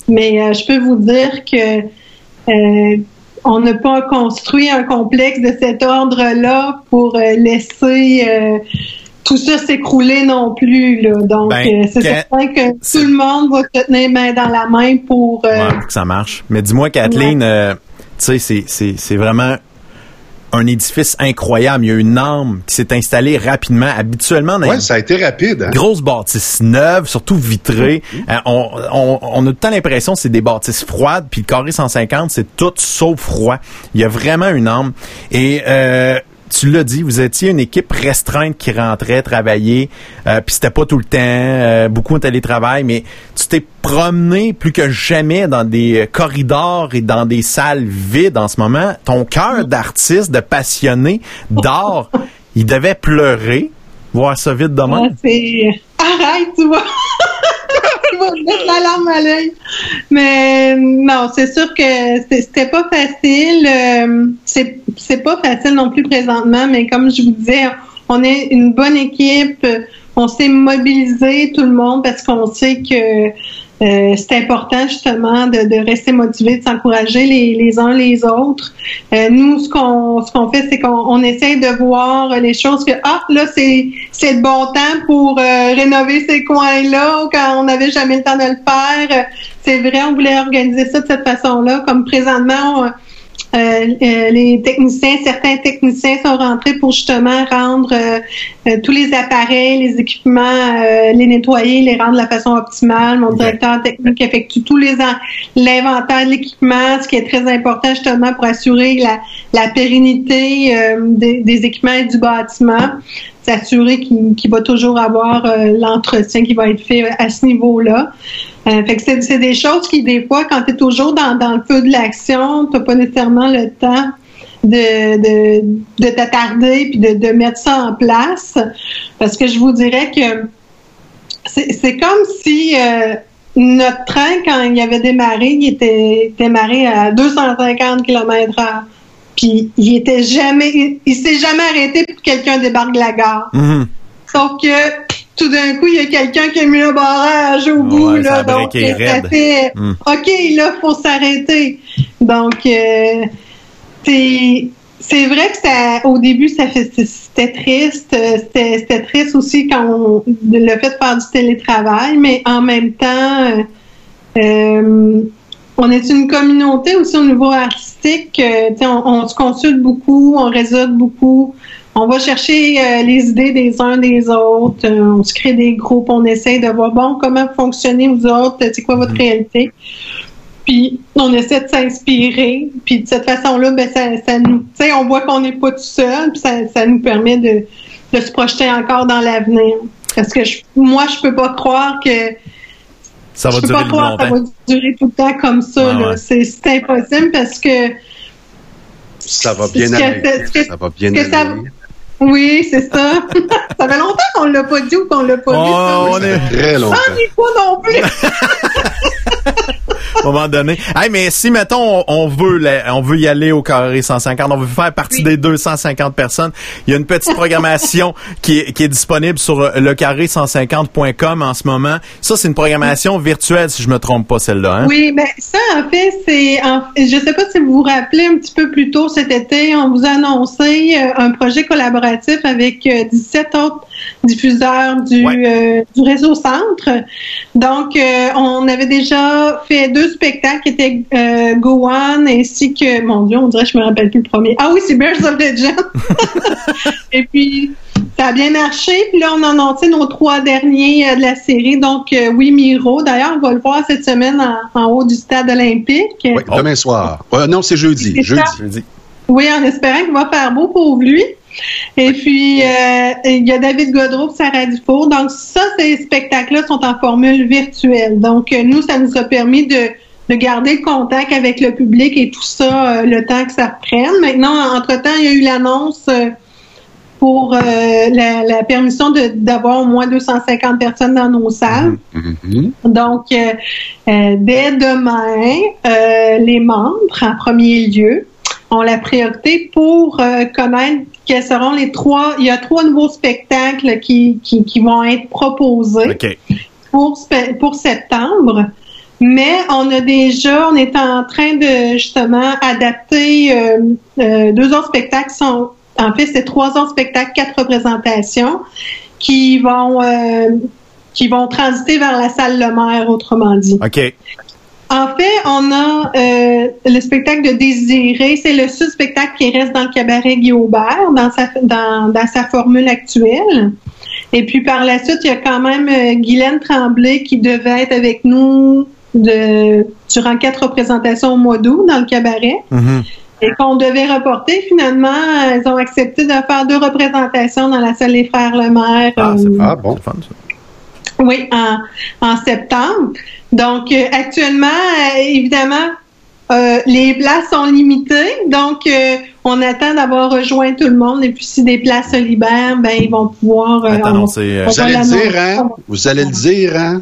G: Mais euh, je peux vous dire que euh, on n'a pas construit un complexe de cet ordre-là pour euh, laisser tout ça s'écrouler non plus. Là. Donc,
B: Ben,
G: c'est certain que tout le monde va se tenir main dans la main pour...
B: Ouais, pour que ça marche. Mais dis-moi, Kathleen, tu sais, c'est- c'est c'est vraiment un édifice incroyable. Il y a une arme qui s'est installée rapidement. Habituellement, dans
C: Ouais, ça a été rapide. Hein?
B: grosses bâtisses neuves, surtout vitrées, euh, on, on, on a tout le temps l'impression que c'est des bâtisses froides, puis le carré 150, c'est tout sauf froid. Il y a vraiment une arme. Et euh, tu l'as dit, vous étiez une équipe restreinte qui rentrait travailler, euh, puis c'était pas tout le temps, euh, beaucoup en télétravail, mais tu t'es promené plus que jamais dans des euh, corridors et dans des salles vides en ce moment. Ton cœur d'artiste, de passionné d'art, il devait pleurer, voir ça vide de même.
G: Ouais, c'est arrête, tu vois. Mettre la larme à l'œil. Mais non, c'est sûr que c'était pas facile. euh, C'est c'est pas facile non plus présentement, mais comme je vous disais, on est une bonne équipe. On s'est mobilisé tout le monde parce qu'on sait que euh, c'est important justement de, de rester motivé, de s'encourager les, les uns les autres. Euh, nous, ce qu'on ce qu'on fait, c'est qu'on on essaye de voir les choses que ah là c'est c'est le bon temps pour euh, rénover ces coins-là quand on n'avait jamais le temps de le faire. C'est vrai, on voulait organiser ça de cette façon-là. Comme présentement, euh, euh, les techniciens, certains techniciens sont rentrés pour justement rendre euh, tous les appareils, les équipements, euh, les nettoyer, les rendre de la façon optimale. Mon directeur technique effectue tous les en- l'inventaire de l'équipement, ce qui est très important justement pour assurer la, la pérennité euh, des, des équipements et du bâtiment, s'assurer qu'il va toujours avoir euh, l'entretien qui va être fait à ce niveau-là. Euh, fait que c'est des choses qui, des fois, quand tu es toujours dans, le feu de l'action, tu pas nécessairement le temps de, de, de t'attarder puis de, mettre ça en place. Parce que je vous dirais que c'est comme si euh, notre train, quand il avait démarré, il était démarré à 250 km heure. Puis il était jamais, il, il s'est jamais arrêté pour que quelqu'un débarque de la gare.
B: Mhm.
G: Sauf que tout d'un coup, il y a quelqu'un qui a mis un barrage au bout.
B: Ouais,
G: là, donc, ça fait
B: Mm.
G: OK, là, faut s'arrêter. Donc, euh, c'est vrai que ça, au début, ça fait c'était triste. euh, C'était triste aussi quand on, le fait de faire du télétravail, mais en même temps, euh, on est une communauté aussi au niveau artistique. euh, on, on se consulte beaucoup, on réseaute beaucoup. On va chercher euh, les idées des uns des autres. euh, on se crée des groupes. On essaie de voir, bon, comment fonctionnez vous autres? C'est quoi votre réalité? Puis on essaie de s'inspirer. Puis de cette façon-là, ben, ça, ça nous, tu sais, on voit qu'on n'est pas tout seul. Puis ça, ça nous permet de, de se projeter encore dans l'avenir. Parce que je- moi, je peux pas croire que
B: Ça va
G: je peux
B: durer
G: pas croire que ça
B: longtemps.
G: va durer tout le temps comme ça.
B: Ouais.
G: C'est impossible parce que
C: Ça va bien aller.
G: que-
C: Ça va bien
G: ce que ça-
C: aller.
G: oui, c'est ça. ça fait longtemps qu'on l'a pas dit ou qu'on l'a pas
B: Oh,
G: vu. ça.
B: on
C: Ça
B: est-
C: très longtemps.
G: S'ennuie pas non plus.
B: à un moment donné. Hey, mais si, mettons, on, on veut la- on veut y aller au carré 150, on veut faire partie des 250 personnes, il y a une petite programmation qui, est, qui est disponible sur euh, le carré 150.com en ce moment. Ça, c'est une programmation virtuelle, si je me trompe pas, celle-là. Hein?
G: Oui, ben ça, en fait, c'est. en- Je sais pas si vous vous rappelez un petit peu plus tôt cet été, on vous a annoncé euh, un projet collaboratif avec euh, 17 autres du,
B: Ouais.
G: euh, du réseau Centre. Donc, euh, on avait déjà fait deux spectacles qui étaient euh, Go On ainsi que, mon Dieu, on dirait que je me rappelle plus le premier. Ah oui, c'est Bears of Legend. Et puis, ça a bien marché. Puis là, on a annoncé nos trois derniers euh, de la série. Donc, euh, oui, Miro. D'ailleurs, on va le voir cette semaine en, en haut du stade olympique.
C: Oui, demain soir. Euh, non, c'est jeudi. Jeudi.
G: ça.
B: Je dis.
G: Oui, en espérant qu'il va faire beau pour lui. Et puis, euh, il y a David Godreau et Sarah Dufour. Donc, ça, ces spectacles-là sont en formule virtuelle. Donc, euh, nous, ça nous a permis de, de garder le contact avec le public et tout ça euh, le temps que ça reprenne. Maintenant, entre-temps, il y a eu l'annonce euh, pour euh, la, la permission d'avoir au moins 250 personnes dans nos salles.
C: Mhm.
G: Donc, euh, euh, dès demain, les membres, en premier lieu, ont la priorité pour connaître quels seront les trois. Il y a trois nouveaux spectacles qui, qui, qui vont être proposés pour, pour septembre. Mais on a déjà, on est en train de justement adapter euh, euh, deux autres spectacles. qui Sont, en fait, c'est trois autres spectacles, quatre représentations qui vont euh, qui vont transiter vers la salle Le Maire, autrement dit.
B: OK.
G: En fait, on a euh, le spectacle de Désiré. C'est le seul spectacle qui reste dans le cabaret Guy Aubert, dans sa, dans, dans sa formule actuelle. Et puis par la suite, il y a quand même euh, Guylaine Tremblay qui devait être avec nous de, durant quatre représentations au mois d'août dans le cabaret
B: Mhm.
G: et qu'on devait reporter. Finalement, elles ont accepté de faire deux représentations dans la salle des Frères Lemaire.
B: Ah, c'est
G: euh,
C: Ah bon.
B: c'est fun, ça.
G: Oui, en, en septembre. Donc, euh, actuellement, euh, évidemment, euh, les places sont limitées. Donc, euh, on attend d'avoir rejoint tout le monde. Et puis, si des places se libèrent, ben, ils vont pouvoir... euh, on-
B: euh,
G: on
C: Vous allez le dire, hein? Vous allez le dire, hein?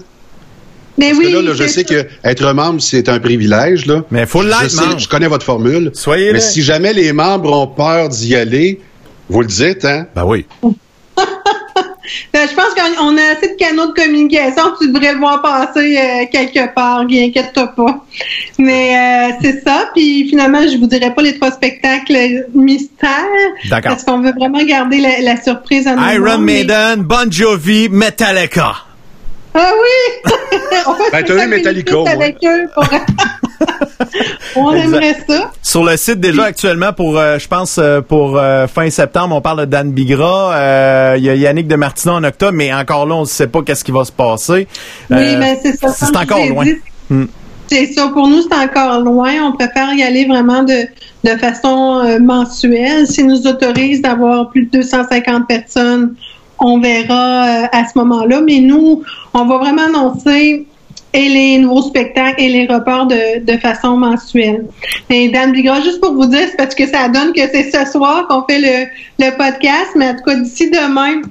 G: Mais
C: Parce
G: oui,
C: que là, là, je sais
G: ça.
C: que être membre, c'est un privilège, là.
B: Mais faut
C: je,
B: l'être,
C: sais-
B: membre.
C: je connais votre formule.
B: Soyez
C: Mais
B: là.
C: si jamais les membres ont peur d'y aller, vous le dites, hein?
B: Ben oui.
G: Ben, je pense qu'on a assez de canaux de communication. Tu devrais le voir passer euh, quelque part. Inquiète-toi pas. Mais euh, c'est ça. Puis finalement, je vous dirai pas les trois spectacles mystères.
B: D'accord.
G: Parce qu'on veut vraiment garder la, la surprise nos
B: Iron
G: mais-
B: Maiden, Bon Jovi, Metallica.
G: Ah oui! On va
C: Ben,
G: faire
C: t'as eu
G: ça
C: Metallica,
G: minutes
C: moi.
G: avec eux pour... On aimerait ça.
B: Sur le site déjà actuellement pour, euh, je pense euh, pour euh, fin septembre, on parle de Dan Bigra. Euh, Il y a Yannick de Martineau en octobre, mais encore là, on ne sait pas qu'est-ce qui va se passer.
G: Oui,
B: Euh,
G: mais c'est ça.
B: C'est encore loin.
G: dit,
B: Hmm.
G: C'est ça. Pour nous, c'est encore loin. On préfère y aller vraiment de, de façon euh, mensuelle. S'ils nous autorisent d'avoir plus de 250 personnes, on verra euh, à ce moment-là. Mais nous, on va vraiment annoncer et les nouveaux spectacles et les reports de, de façon mensuelle. Et Dan Bigra, juste pour vous dire, c'est parce que ça donne que c'est ce soir qu'on fait le, le podcast, mais en tout cas, d'ici demain,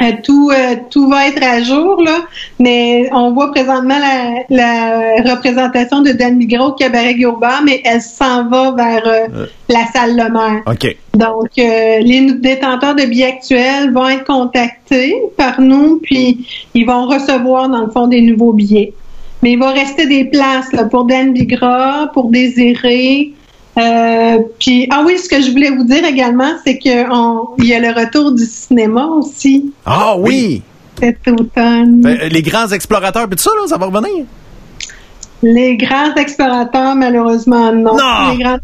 G: euh, tout, euh, tout va être à jour, là. Mais on voit présentement la, la représentation de Dan Bigra au Cabaret Gilbert, mais elle s'en va vers euh, la salle Le Maire.
B: OK.
G: Donc, les détenteurs de billets actuels vont être contactés par nous, puis ils vont recevoir, dans le fond, des nouveaux billets. Mais il va rester des places là, pour Dan Bigra, pour Désiré. Euh, puis, ah oui, ce que je voulais vous dire également, c'est qu'il y a le retour du cinéma aussi
B: Ah oui!
G: cet automne.
B: Euh, les grands explorateurs, puis tout ça, là, ça va revenir?
G: Les grands explorateurs, malheureusement, non.
B: Non!
G: Les grands,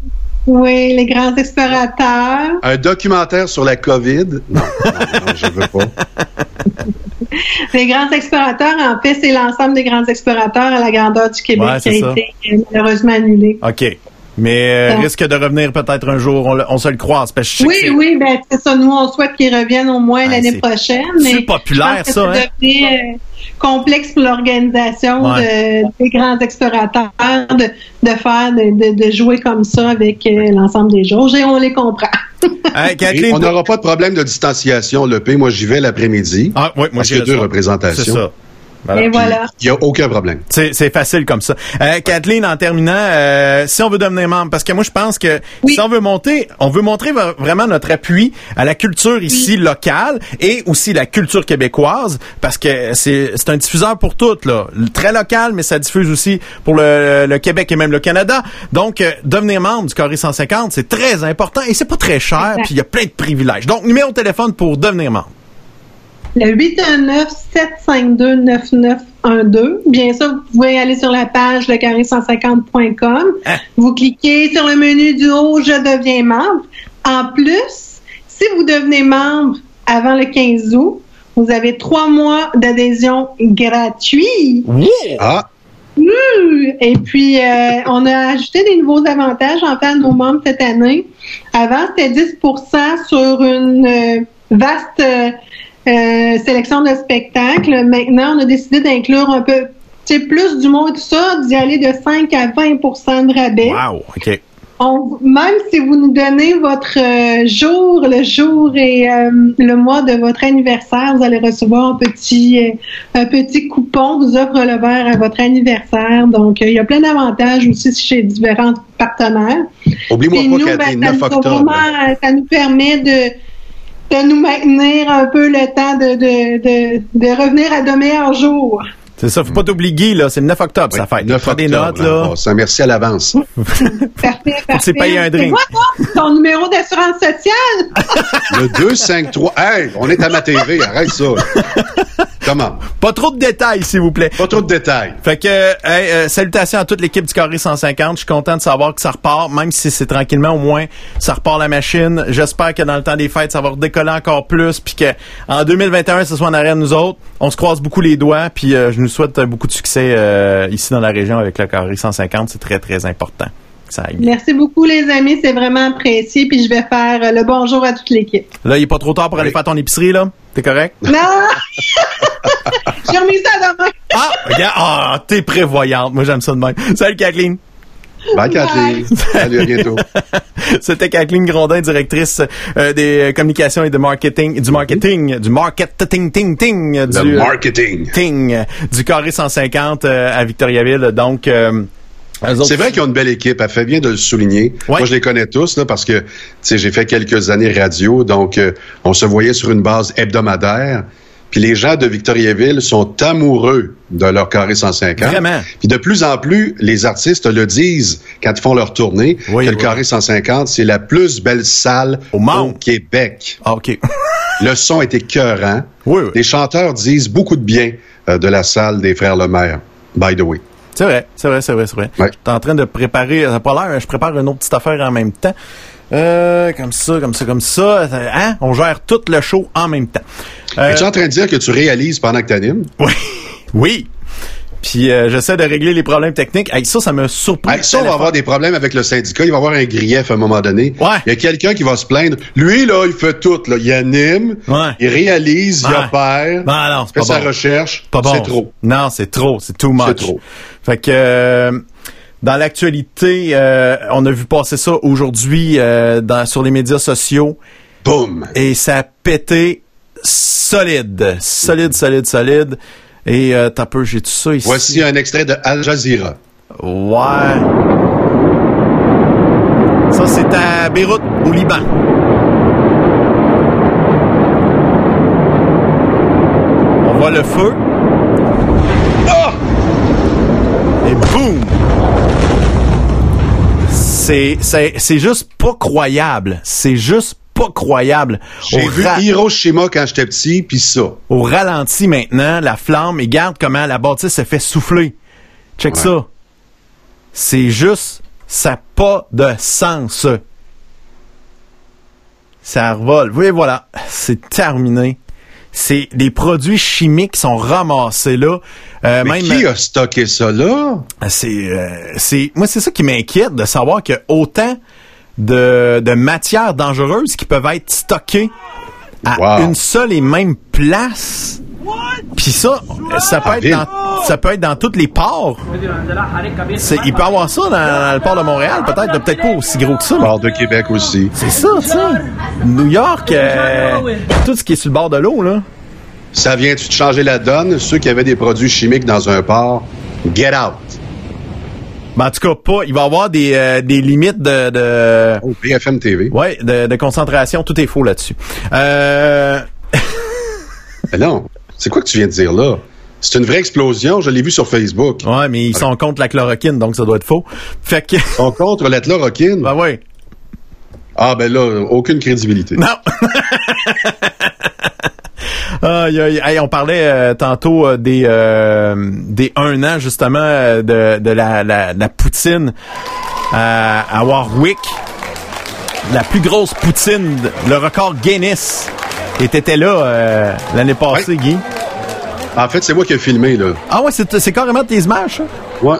G: oui, les grands explorateurs.
C: Un documentaire sur la COVID? Non, non, non, je veux pas.
G: Les grands explorateurs, en fait, c'est l'ensemble des grands explorateurs à la grandeur du Québec
B: Ouais,
G: qui a
B: ça.
G: été euh, malheureusement annulé.
B: OK. Mais euh,
G: Donc-
B: risque de revenir peut-être un jour, on, le- on se le croise. Parce que je sais que
G: Oui, oui, ben c'est ça. Nous, on souhaite qu'ils reviennent au moins
B: Ouais,
G: l'année prochaine. Mais
B: c'est populaire,
G: je pense que
B: ça,
G: c'est
B: hein?
G: devenu, euh, complexe pour l'organisation
B: Ouais.
G: de- des grands explorateurs de, de faire, de, de- de jouer comme ça avec euh, l'ensemble des jours. Et on les comprend.
B: Hey,
C: Et
B: Kathleen,
C: on n'aura pas de problème de distanciation, le P. Moi, j'y vais l'après-midi.
B: Ah, oui, moi,
C: parce qu'il y a
B: j'irai
C: deux
B: ça.
C: représentations.
B: C'est ça. Voilà.
G: Et voilà.
C: Il n'y a aucun problème.
B: C'est, c'est facile comme ça. Euh, Kathleen, en terminant, euh, si on veut devenir membre, parce que moi je pense que
G: Oui.
B: si on veut monter, on veut montrer vraiment notre appui à la culture ici locale et aussi la culture québécoise, parce que c'est, c'est un diffuseur pour toutes là, très local, mais ça diffuse aussi pour le, le Québec et même le Canada. Donc euh, devenir membre du Carré 150, c'est très important et c'est pas très cher, puis il y a plein de privilèges. Donc numéro de téléphone pour devenir membre.
G: Le 819-752-9912. Bien sûr, vous pouvez aller sur la page lecarré150.com.
B: Hein?
G: Vous cliquez sur le menu du haut Je deviens membre. En plus, si vous devenez membre avant le 15 août, vous avez trois mois d'adhésion gratuit.
C: Ah,
G: Ouh! Et puis, euh, on a ajouté des nouveaux avantages en fait à nos membres cette année. Avant, c'était 10% sur une euh, vaste euh, sélection de spectacles. Maintenant, on a décidé d'inclure un peu plus du monde, tout ça, d'y aller de 5 à 20% de rabais.
B: Wow, OK.
G: On- même si vous nous donnez votre euh, jour, le jour et euh, le mois de votre anniversaire, vous allez recevoir un petit, un petit coupon vous offre le verre à votre anniversaire. Donc, il y a plein d'avantages aussi chez différents partenaires.
C: Oublie-moi pas qu'elle
G: ben,
C: est
G: ça
C: 9
G: nous a
C: octobre.
G: vraiment, ça nous permet de, de nous maintenir un peu le temps de, de, de, de revenir à de meilleurs jours.
B: C'est ça, faut pas t'obliger, là. C'est le 9 octobre, ça fait.
C: 9
B: Prends des
C: octobre,
B: notes, là.
C: Merci à l'avance.
G: Parfait, parfait.
B: payé un drink.
G: C'est quoi, toi, ton numéro d'assurance sociale?
C: Le 253. Hey, on est à ma TV, arrête ça. Comment?
B: Pas trop de détails, s'il vous plaît.
C: Pas trop de détails.
B: Fait que, hey, euh, salutations à toute l'équipe du Carré 150. Je suis content de savoir que ça repart, même si c'est tranquillement, au moins, ça repart la machine. J'espère que dans le temps des fêtes, ça va redécoller encore plus, puis que en 2021, ce soit en arrière de nous autres. On se croise beaucoup les doigts, puis euh, je nous souhaite beaucoup de succès euh, ici dans la région avec le Carré 150. C'est très, très important. que Ça aille bien.
G: Merci beaucoup, les amis. C'est vraiment apprécié. Puis je vais faire le bonjour à toute l'équipe.
B: Là, il est pas trop tard pour aller faire ton épicerie, là? T'es correct?
G: Non! J'ai remis ça demain.
B: Ah, regarde, ah, t'es prévoyante. Moi, j'aime ça de même. Salut, Kathleen.
C: Bye, Kathleen. Salut, à bientôt.
B: C'était Kathleen Grondin, directrice euh, des communications et de marketing, du marketing, du marketing, ting, ting,
C: Le
B: du
C: marketing.
B: ting, euh, du carré 150 euh, à Victoriaville. Donc, euh,
C: C'est vrai qu'ils ont une belle équipe. Elle fait bien de le souligner.
B: Ouais.
C: Moi, je les connais tous là, parce que tu sais, j'ai fait quelques années radio, donc euh, on se voyait sur une base hebdomadaire. Puis les gens de Victoriaville sont amoureux de leur carré 150.
B: Vraiment?
C: Puis de plus en plus, les artistes le disent quand ils font leur tournée,
B: Oui,
C: que le
B: oui.
C: carré 150, c'est la plus belle salle
B: Au monde.
C: Québec.
B: Ah, OK.
C: Le son est écœurant.
B: Oui, oui.
C: Les chanteurs disent beaucoup de bien euh, de la salle des Frères Lemaire, by the way.
B: C'est vrai, c'est vrai, c'est vrai, c'est vrai.
C: Ouais.
B: J'étais en train de préparer, ça a pas l'air, je prépare une autre petite affaire en même temps. Euh, comme ça, comme ça, comme ça. Hein? On gère tout le show en même temps. Euh,
C: Es-tu en train de dire que tu réalises pendant que tu animes?
B: oui. Oui. Puis euh, j'essaie de régler les problèmes techniques. Hey, ça, ça me surpris.
C: Hey, ça, on va avoir des problèmes avec le syndicat. Il va y avoir un grief à un moment donné.
B: Ouais.
C: Il y a quelqu'un qui va se plaindre. Lui, là, il fait tout. Là. Il anime,
B: Ouais.
C: il réalise, il
B: Ouais.
C: opère,
B: Non, non,
C: il
B: c'est
C: fait
B: pas
C: sa
B: bon.
C: recherche.
B: Pas bon.
C: C'est trop.
B: Non, c'est trop. C'est too much.
C: C'est trop.
B: Fait que euh, dans l'actualité, euh, on a vu passer ça aujourd'hui euh, dans- sur les médias sociaux
C: Boum!
B: et ça a pété solide, solide, solide, solide. Et euh, t'as peu, j'ai tout ça ici.
C: Voici un extrait de Al Jazeera.
B: Ouais. Ça, c'est à Beyrouth, au Liban. On voit le feu. Ah! Et boum! C'est, c'est, c'est juste pas croyable. C'est juste pas croyable.
C: J'ai vu Hiroshima quand j'étais petit, puis ça.
B: au ralenti maintenant, la flamme, et garde comment la bâtisse se fait souffler. Check
C: Ouais.
B: ça. C'est juste, ça n'a pas de sens. Ça revole. Oui, voilà. C'est terminé. C'est des produits chimiques qui sont ramassés là. Euh,
C: Mais
B: même,
C: qui a stocké ça là?
B: c'est, euh, c'est, moi, c'est ça qui m'inquiète de savoir que autant de, de matières dangereuses qui peuvent être stockées à
C: Wow.
B: une seule et même place. Puis ça, ça peut, être dans, ça peut être dans tous les ports. Il peut y avoir ça dans, dans le port de Montréal, peut-être, mais peut-être pas aussi gros que ça. mais
C: Bord de Québec aussi.
B: C'est ça, tu sais. New York, euh, tout ce qui est sur le bord de l'eau, là.
C: Ça vient-tu de changer la donne? Ceux qui avaient des produits chimiques dans un port, get out.
B: Ben, en tout cas, pas. Il va y avoir des, euh, des limites de, de,
C: Oh, BFM TV.
B: ouais, de, de concentration. Tout est faux là-dessus. Euh,
C: Mais non, c'est quoi que tu viens de dire là? C'est une vraie explosion, je l'ai vu sur Facebook.
B: ouais, mais ils sont contre la chloroquine, donc ça doit être faux. Fait que,
C: On contre la chloroquine?
B: ben ouais.
C: Ah ben là, aucune crédibilité.
B: Non. Aïe, aïe, aïe, on parlait euh, tantôt euh, des euh, des un an justement de, de la, la, la poutine à, Warwick. La plus grosse poutine, le record Guinness, était là l'année passée,
C: Ouais.
B: Guy.
C: En fait, c'est moi qui ai filmé, là.
B: Ah ouais, c'est c'est carrément tes images, ça?
C: Ouais.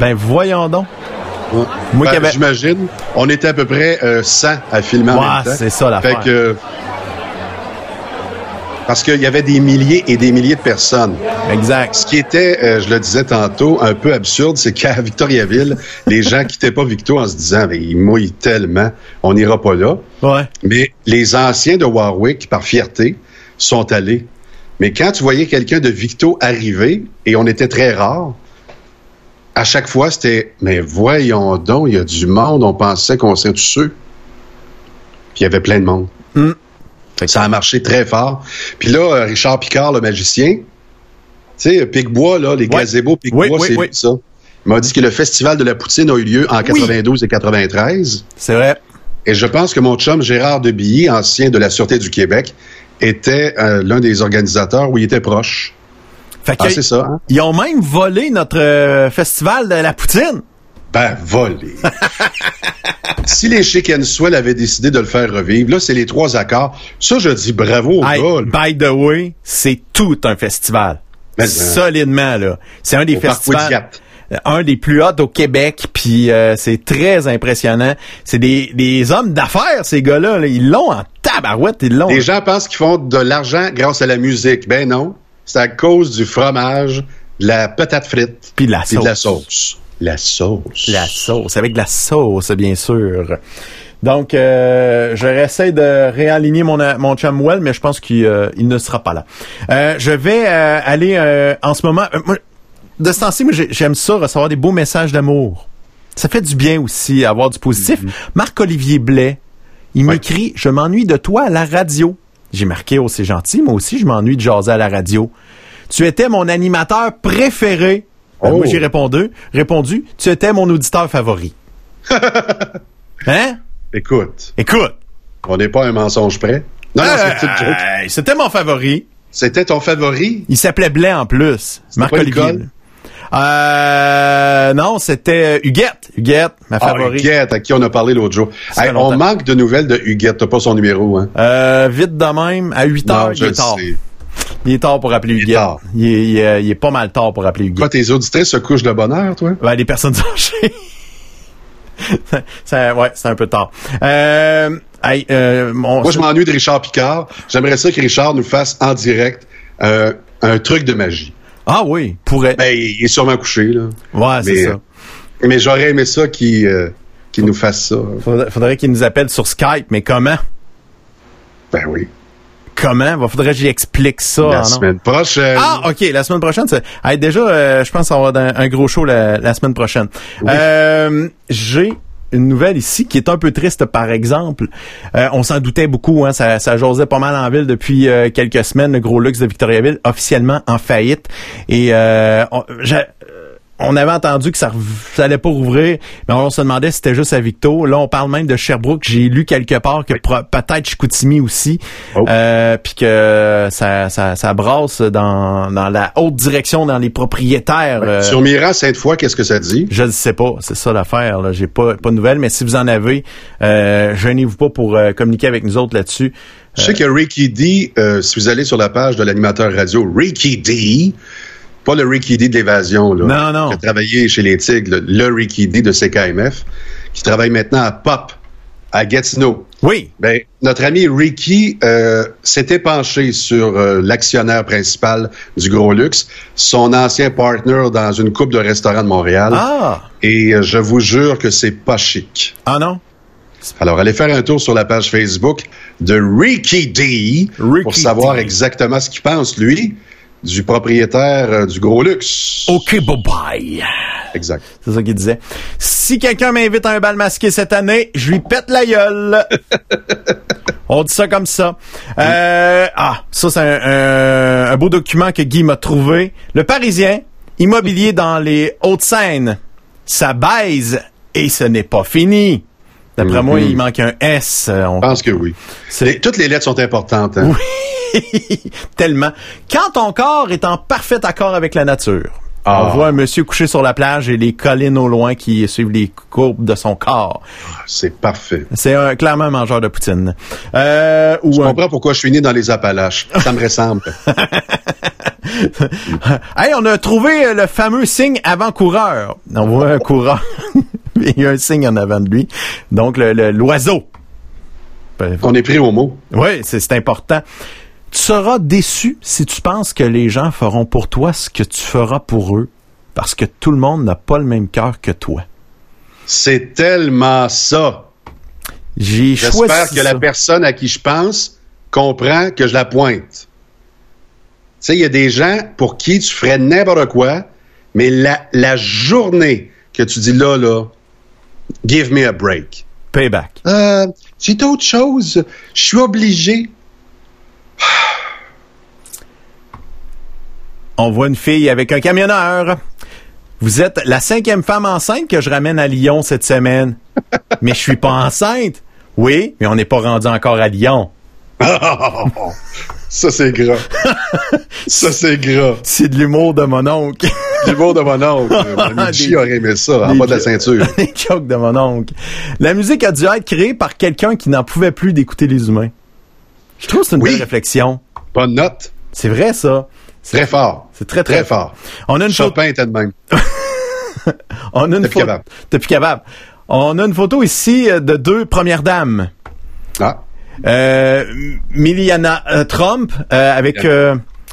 B: Ben voyons donc.
C: ouais.
B: Moi
C: Ben, J'imagine, on était à peu près euh, 100 à filmer en
B: Ouais,
C: même temps.
B: c'est ça, l'affaire.
C: Fait que, Parce qu'il y avait des milliers et des milliers de personnes.
B: Exact.
C: Ce qui était, euh, je le disais tantôt, un peu absurde, c'est qu'à Victoriaville, les gens quittaient pas Victo en se disant, mais il mouille tellement, on n'ira pas là.
B: Ouais.
C: Mais les anciens de Warwick, par fierté, sont allés. Mais quand tu voyais quelqu'un de Victo arriver, et on était très rares, à chaque fois, c'était, mais voyons donc, il y a du monde, on pensait qu'on serait tous ceux. Puis il y avait plein de monde.
B: Mm.
C: Ça a marché très fort. Puis là, euh, Richard Picard, le magicien, tu sais, Picbois, là, les gazebos Picbois,
B: Oui, oui,
C: c'est
B: oui.
C: ça. Il m'a dit que le festival de la poutine a eu lieu en 92 et 93.
B: C'est vrai.
C: Et je pense que mon chum Gérard de Billy, ancien de la Sûreté du Québec, était euh, l'un des organisateurs où il était proche.
B: Fait
C: Ah, c'est ça, hein?
B: ils ont même volé notre euh, festival de la poutine.
C: Ben, volé. si les Chicken Swell avaient décidé de le faire revivre, là, c'est les trois accords. Ça, je dis bravo au
B: Hey,
C: gars.
B: by the way, c'est tout un festival.
C: Mais, euh,
B: Solidement, là. C'est un des festivals. Euh, Un des plus hauts au Québec, puis euh, c'est très impressionnant. C'est des, des hommes d'affaires, ces gars-là. là. Ils l'ont en tabarouette, ils l'ont.
C: Les gens pensent qu'ils font de l'argent grâce à la musique. Ben non. C'est à cause du fromage, de la patate frite,
B: Puis de la
C: puis de la
B: sauce.
C: La sauce.
B: La sauce, avec de la sauce, bien sûr. Donc, euh, je réessaie de réaligner mon, mon chum Well, mais je pense qu'il euh, il ne sera pas là. Euh, je vais euh, aller euh, en ce moment... euh, moi, de ce temps-ci, j'aime ça, recevoir des beaux messages d'amour. Ça fait du bien aussi, avoir du positif. Marc-Olivier Blais, il
C: Ouais.
B: m'écrit « Je m'ennuie de toi à la radio. » J'ai marqué « Oh, c'est gentil. Moi aussi, je m'ennuie de jaser à la radio. Tu étais mon animateur préféré. Ben,
C: Oh.
B: Moi, j'ai répondu, répondu, tu étais mon auditeur favori. hein?
C: Écoute,
B: Écoute.
C: on n'est pas un mensonge près. Non, non, c'est une petite joke.
B: euh, c'était mon favori.
C: C'était ton favori?
B: Il s'appelait Blais en plus. Marc-Olivier. Euh, non, c'était Huguette. Huguette, ma
C: Ah,
B: favorite.
C: Huguette, à qui on a parlé l'autre jour. Hey, on manque de nouvelles de Huguette. T'as pas son numéro, hein?
B: Euh, vite de même, à 8 heures,
C: Non,
B: il
C: je
B: est
C: le
B: tard.
C: sais.
B: Il est tard pour appeler Huguette. Il est, il est- il est pas mal tard pour appeler
C: Quoi,
B: Huguette.
C: tes auditrices se couchent de bonne heure, toi?
B: Ouais, les personnes âgées. Ça- ouais, c'est un peu tard. Euh, hey, euh, mon-
C: Moi, je m'ennuie de Richard Picard. J'aimerais ça que Richard nous fasse en direct euh, un truc de magie.
B: Ah oui, pourrait.
C: Ben, il est sûrement couché, là.
B: ouais, c'est ça.
C: Mais j'aurais aimé ça qu'il qu'il nous fasse ça.
B: Faudrait, faudrait qu'il nous appelle sur Skype, mais comment?
C: Ben oui.
B: Comment? Va faudrait que j'explique ça.
C: La semaine prochaine.
B: Ah, OK, la semaine prochaine. c'est- Hey, déjà, euh, je pense qu'on va avoir un, un gros show la, la semaine prochaine. Euh, J'ai une nouvelle ici qui est un peu triste, par exemple. Euh, on s'en doutait beaucoup, hein, ça, ça jasait pas mal en ville depuis euh, quelques semaines. Le gros luxe de Victoriaville, officiellement en faillite. Et euh, on, on avait entendu que ça, ça allait pas rouvrir, mais on se demandait si c'était juste à Victo. Là, on parle même de Sherbrooke. J'ai lu quelque part que peut-être Chicoutimi aussi,
C: Oh.
B: euh, puis que ça, ça, ça brasse dans, dans la haute direction, dans les propriétaires. euh,
C: Sur Mira Sainte-Foy, qu'est-ce que ça dit?
B: je ne sais pas, c'est ça l'affaire. Là. J'ai pas pas de nouvelles, mais si vous en avez, euh, gênez-vous pas pour euh, communiquer avec nous autres là-dessus.
C: Je sais que Ricky D, euh, si vous allez sur la page de l'animateur radio, Ricky D, pas le Ricky D de l'évasion, là.
B: Non, non.
C: Qui a travaillé chez les Tigres, le, le Ricky D de CKMF, qui travaille maintenant à Pop, à Gatineau.
B: Oui,
C: Ben, notre ami Ricky euh, s'était penché sur euh, l'actionnaire principal du Gros Luxe, son ancien partner dans une coupe de restaurants de Montréal.
B: ah,
C: Et euh, je vous jure que c'est pas chic.
B: ah non,
C: Alors, allez faire un tour sur la page Facebook de Ricky D
B: Ricky
C: pour savoir
B: D.
C: exactement ce qu'il pense, lui, du propriétaire euh, du Gros Luxe.
B: ok, bye bye.
C: Exact.
B: C'est ça qu'il disait. Si quelqu'un m'invite à un bal masqué cette année, je lui pète la gueule. On dit ça comme ça. Euh, ah, ça c'est un, un- un beau document que Guy m'a trouvé. Le Parisien, immobilier dans les Hauts-de-Seine, ça baise et ce n'est pas fini. D'après moi,
C: Mhm.
B: il manque un S. Euh, on-
C: Je pense que oui. Les- toutes les lettres sont importantes. hein.
B: Tellement. Quand ton corps est en parfait accord avec la nature,
C: Ah.
B: on voit un monsieur couché sur la plage et les collines au loin qui suivent les courbes de son corps.
C: C'est parfait.
B: C'est un, clairement un mangeur de poutine. Euh, ou
C: Je
B: un-
C: comprends pourquoi je suis né dans les Appalaches. Ça me ressemble.
B: Hey, on a trouvé euh, le fameux signe avant-coureur. On voit un coureur. Il y a un signe en avant de lui. Donc, le- le- l'oiseau. Ben,
C: On est pris au mot.
B: Oui, c'est important. Tu seras déçu si tu penses que les gens feront pour toi ce que tu feras pour eux, parce que tout le monde n'a pas le même cœur que toi.
C: C'est tellement ça.
B: J'ai choisi
C: J'espère que
B: ça.
C: la personne à qui je pense comprend que je la pointe. Tu sais, il y a des gens pour qui tu ferais n'importe quoi, mais la, la journée que tu dis là, là, give me a break.
B: Payback.
C: Euh, j'ai d'autres choses. Je suis obligé.
B: On voit une fille avec un camionneur. Vous êtes la cinquième femme enceinte que je ramène à Lyon cette semaine. mais je suis pas enceinte. Oui, mais on n'est pas rendu encore à Lyon.
C: Ça, c'est gras. ça, c'est gras.
B: C'est de l'humour de mon oncle.
C: L'humour de mon oncle. J
B: Des-
C: aurait aimé ça, en bas de la ceinture.
B: Les jokes de mon oncle. La musique a dû être créée par quelqu'un qui n'en pouvait plus d'écouter les humains. Je trouve que c'est une
C: Oui.
B: belle réflexion.
C: Bonne note.
B: C'est vrai, ça. C'est
C: Très fort.
B: c'est très, très,
C: Très fort.
B: On a une photo.
C: Chopin était de même.
B: On a une
C: T'es plus
B: photo.
C: capable.
B: T'es plus capable. On a une photo ici euh, de deux premières dames.
C: Ah,
B: Euh, Miliana euh, Trump euh, avec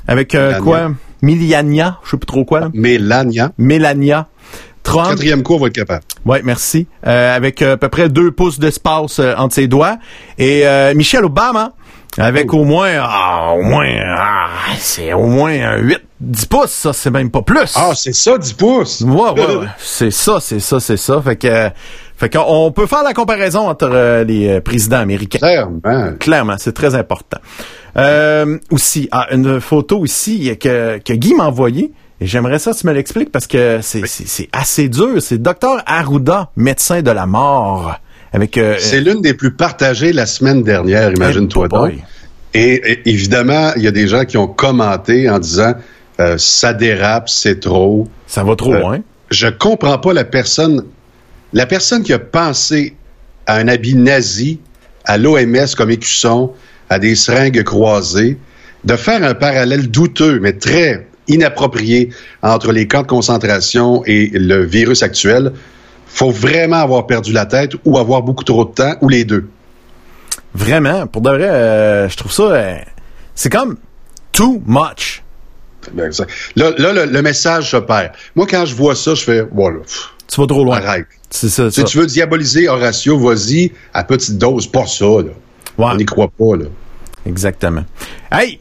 B: avec quoi? Miliania, je sais plus trop quoi. Là.
C: Mélania.
B: Melania Trump.
C: Quatrième cours va être capable.
B: Ouais, merci. Avec à peu près deux pouces d'espace entre ses doigts. Et euh, Michelle Obama avec au moins ah, au moins ah, c'est au moins un 8 10 pouces, ça c'est même pas plus.
C: Ah, c'est ça, 10 pouces.
B: Ouais, ouais, ouais. C'est ça, c'est ça, c'est ça. Fait que, euh, fait qu'on on peut faire la comparaison entre euh, les euh, présidents américains.
C: Clairement.
B: Clairement, c'est très important. Euh, aussi, ah, une photo ici que, que Guy m'a envoyée. Et j'aimerais ça que tu me l'expliques parce que c'est c'est- c'est assez dur. C'est Dr Arruda, médecin de la mort. Avec euh,
C: C'est l'une des plus partagées la semaine dernière, imagine-toi
B: boy.
C: donc. Et, et évidemment, il y a des gens qui ont commenté en disant euh, ça dérape, c'est trop.
B: ça va trop
C: Euh,
B: loin.
C: Je comprends pas la personne, la personne qui a pensé à un habit nazi, à l'OMS comme écusson, à des seringues croisées, de faire un parallèle douteux, mais très inapproprié entre les camps de concentration et le virus actuel. Faut vraiment avoir perdu la tête ou avoir beaucoup trop de temps, ou les deux.
B: Vraiment, pour de vrai, euh, je trouve ça, euh, c'est comme too much.
C: Ben, ça- Là, là, le, le message se perd. Moi, quand je vois ça, je fais, voilà,
B: Tu vas trop loin.
C: arrête.
B: C'est ça,
C: Si
B: ça.
C: tu veux diaboliser Horatio, vas-y à petite dose, pas ça, là. On n'y croit pas, là.
B: Exactement. Hey!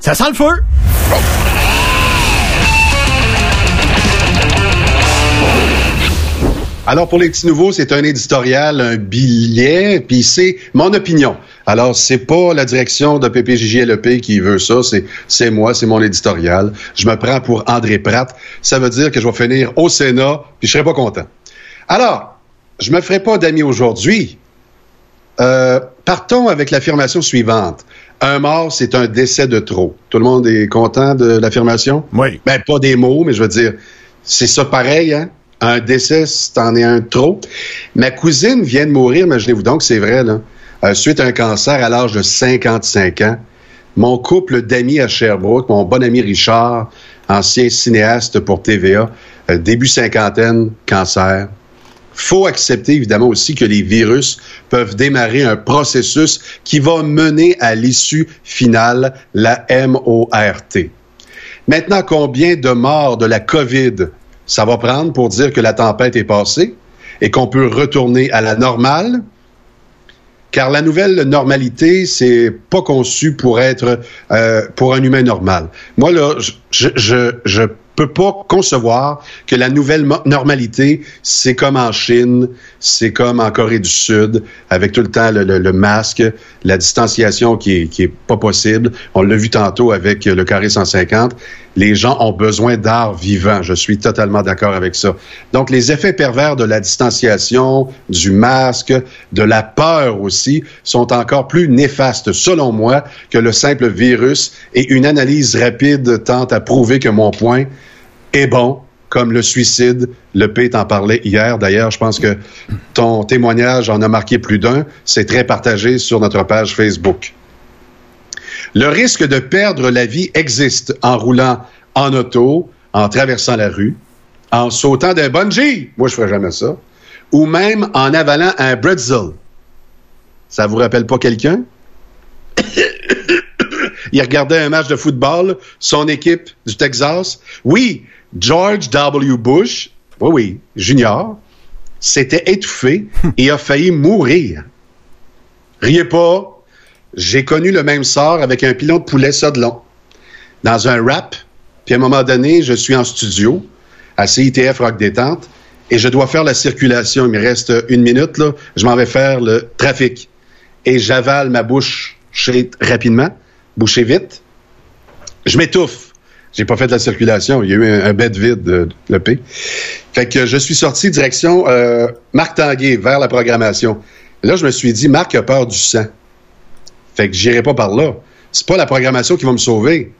B: Ça sent le feu!
C: Alors, pour les petits nouveaux, c'est un éditorial, un billet, puis c'est mon opinion. Alors, c'est pas la direction de PPJJLEP qui veut ça, c'est, c'est moi, c'est mon éditorial. Je me prends pour André Pratt. Ça veut dire que je vais finir au Sénat, puis je serai pas content. Alors, je me ferai pas d'amis aujourd'hui. Euh, partons avec l'affirmation suivante. Un mort, c'est un décès de trop. Tout le monde est content de l'affirmation?
B: Oui.
C: Ben, pas des mots, mais je veux dire, c'est ça pareil, hein? Un décès, c'en est un trop. Ma cousine vient de mourir, imaginez-vous donc, c'est vrai, euh, suite à un cancer à l'âge de 55 ans. Mon couple d'amis à Sherbrooke, mon bon ami Richard, ancien cinéaste pour TVA, euh, début cinquantaine, cancer. Faut accepter évidemment aussi que les virus peuvent démarrer un processus qui va mener à l'issue finale, la MORT. Maintenant, combien de morts de la COVID ça va prendre pour dire que la tempête est passée et qu'on peut retourner à la normale? Car la nouvelle normalité, c'est pas conçu pour être euh, pour un humain normal. Moi là, je je je peux pas concevoir que la nouvelle normalité, c'est comme en Chine, c'est comme en Corée du Sud, avec tout le temps le, le- le masque, la distanciation qui est, qui est pas possible. On l'a vu tantôt avec le carré 150. Les gens ont besoin d'art vivant. Je suis totalement d'accord avec ça. Donc, les effets pervers de la distanciation, du masque, de la peur aussi, sont encore plus néfastes, selon moi, que le simple virus. Et une analyse rapide tente à prouver que mon point est bon, comme le suicide. Le P t'en parlait hier. D'ailleurs, je pense que ton témoignage en a marqué plus d'un. C'est très partagé sur notre page Facebook. Le risque de perdre la vie existe en roulant en auto, en traversant la rue, en sautant d'un bungee. Moi, je ferais jamais ça. Ou même en avalant un bretzel. Ça vous rappelle pas quelqu'un? il regardait un match de football, son équipe du Texas. Oui, George W. Bush, oui, oui, junior, s'était étouffé et a failli mourir. Riez pas, j'ai connu le même sort avec un pilon de poulet Sodelon dans un rap. Puis à un moment donné, je suis en studio à CITF Rock Détente et je dois faire la circulation. Il me reste une minute, là. Je m'en vais faire le trafic. Et j'avale ma bouche rapidement, boucher vite. Je m'étouffe. J'ai pas fait de la circulation. Il y a eu un, bed vide de, le P. Fait que je suis sorti direction euh, Marc Tanguay vers la programmation. Là, je me suis dit, Marc a peur du sang. Fait que j'irai pas par là. C'est pas la programmation qui va me sauver.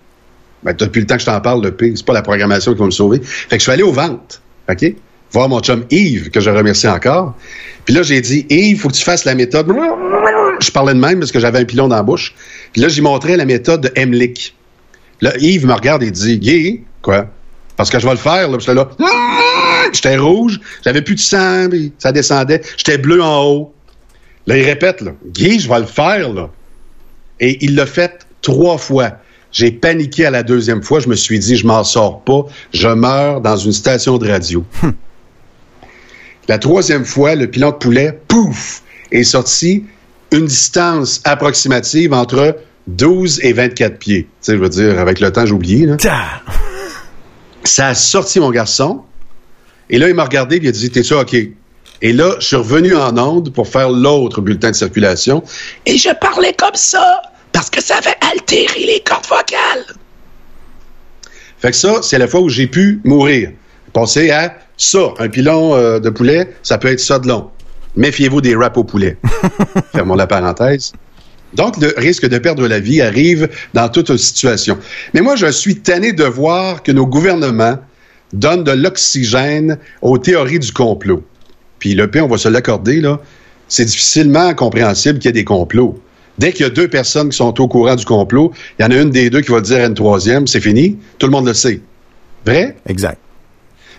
C: Ben, depuis le temps que je t'en parle, le P, c'est pas la programmation qui va me sauver. Fait que je suis allé aux ventes. OK? Voir mon chum Yves, que je remercie encore. Puis là, j'ai dit, Yves, faut que tu fasses la méthode. Je parlais de même parce que j'avais un pilon dans la bouche. Puis là, j'y montrais la méthode de Emlich. Là, Yves me regarde et dit, Guy, quoi? Parce que je vais le faire, là. J'étais là. J'étais rouge, j'avais plus de sang, ça descendait. J'étais bleu en haut. Là, il répète, là. Guy, je vais le faire, là. Et il l'a fait trois fois. J'ai paniqué à la deuxième fois. Je me suis dit, je m'en sors pas. Je meurs dans une station de radio. Hum. La troisième fois, le pilote poulet, pouf, est sorti une distance approximative entre 12 et 24 pieds. Tu sais, je veux dire, avec le temps, j'ai oublié. Là. Ça a sorti mon garçon. Et là, il m'a regardé et il a dit, t'es ça, OK. Et là, je suis revenu en onde pour faire l'autre bulletin de circulation. Et je parlais comme ça parce que ça avait altéré les cordes vocales. Fait que ça, c'est la fois où j'ai pu mourir. Pensez à ça, un pilon euh, de poulet, ça peut être ça de long. Méfiez-vous des râpes au poulet. Fermons la parenthèse. Donc, le risque de perdre la vie arrive dans toute situation. Mais moi, je suis tanné de voir que nos gouvernements donnent de l'oxygène aux théories du complot. Puis le P, on va se l'accorder, là, c'est difficilement compréhensible qu'il y ait des complots. Dès qu'il y a deux personnes qui sont au courant du complot, il y en a une des deux qui va dire à une troisième, c'est fini, tout le monde le sait. Vrai?
B: Exact.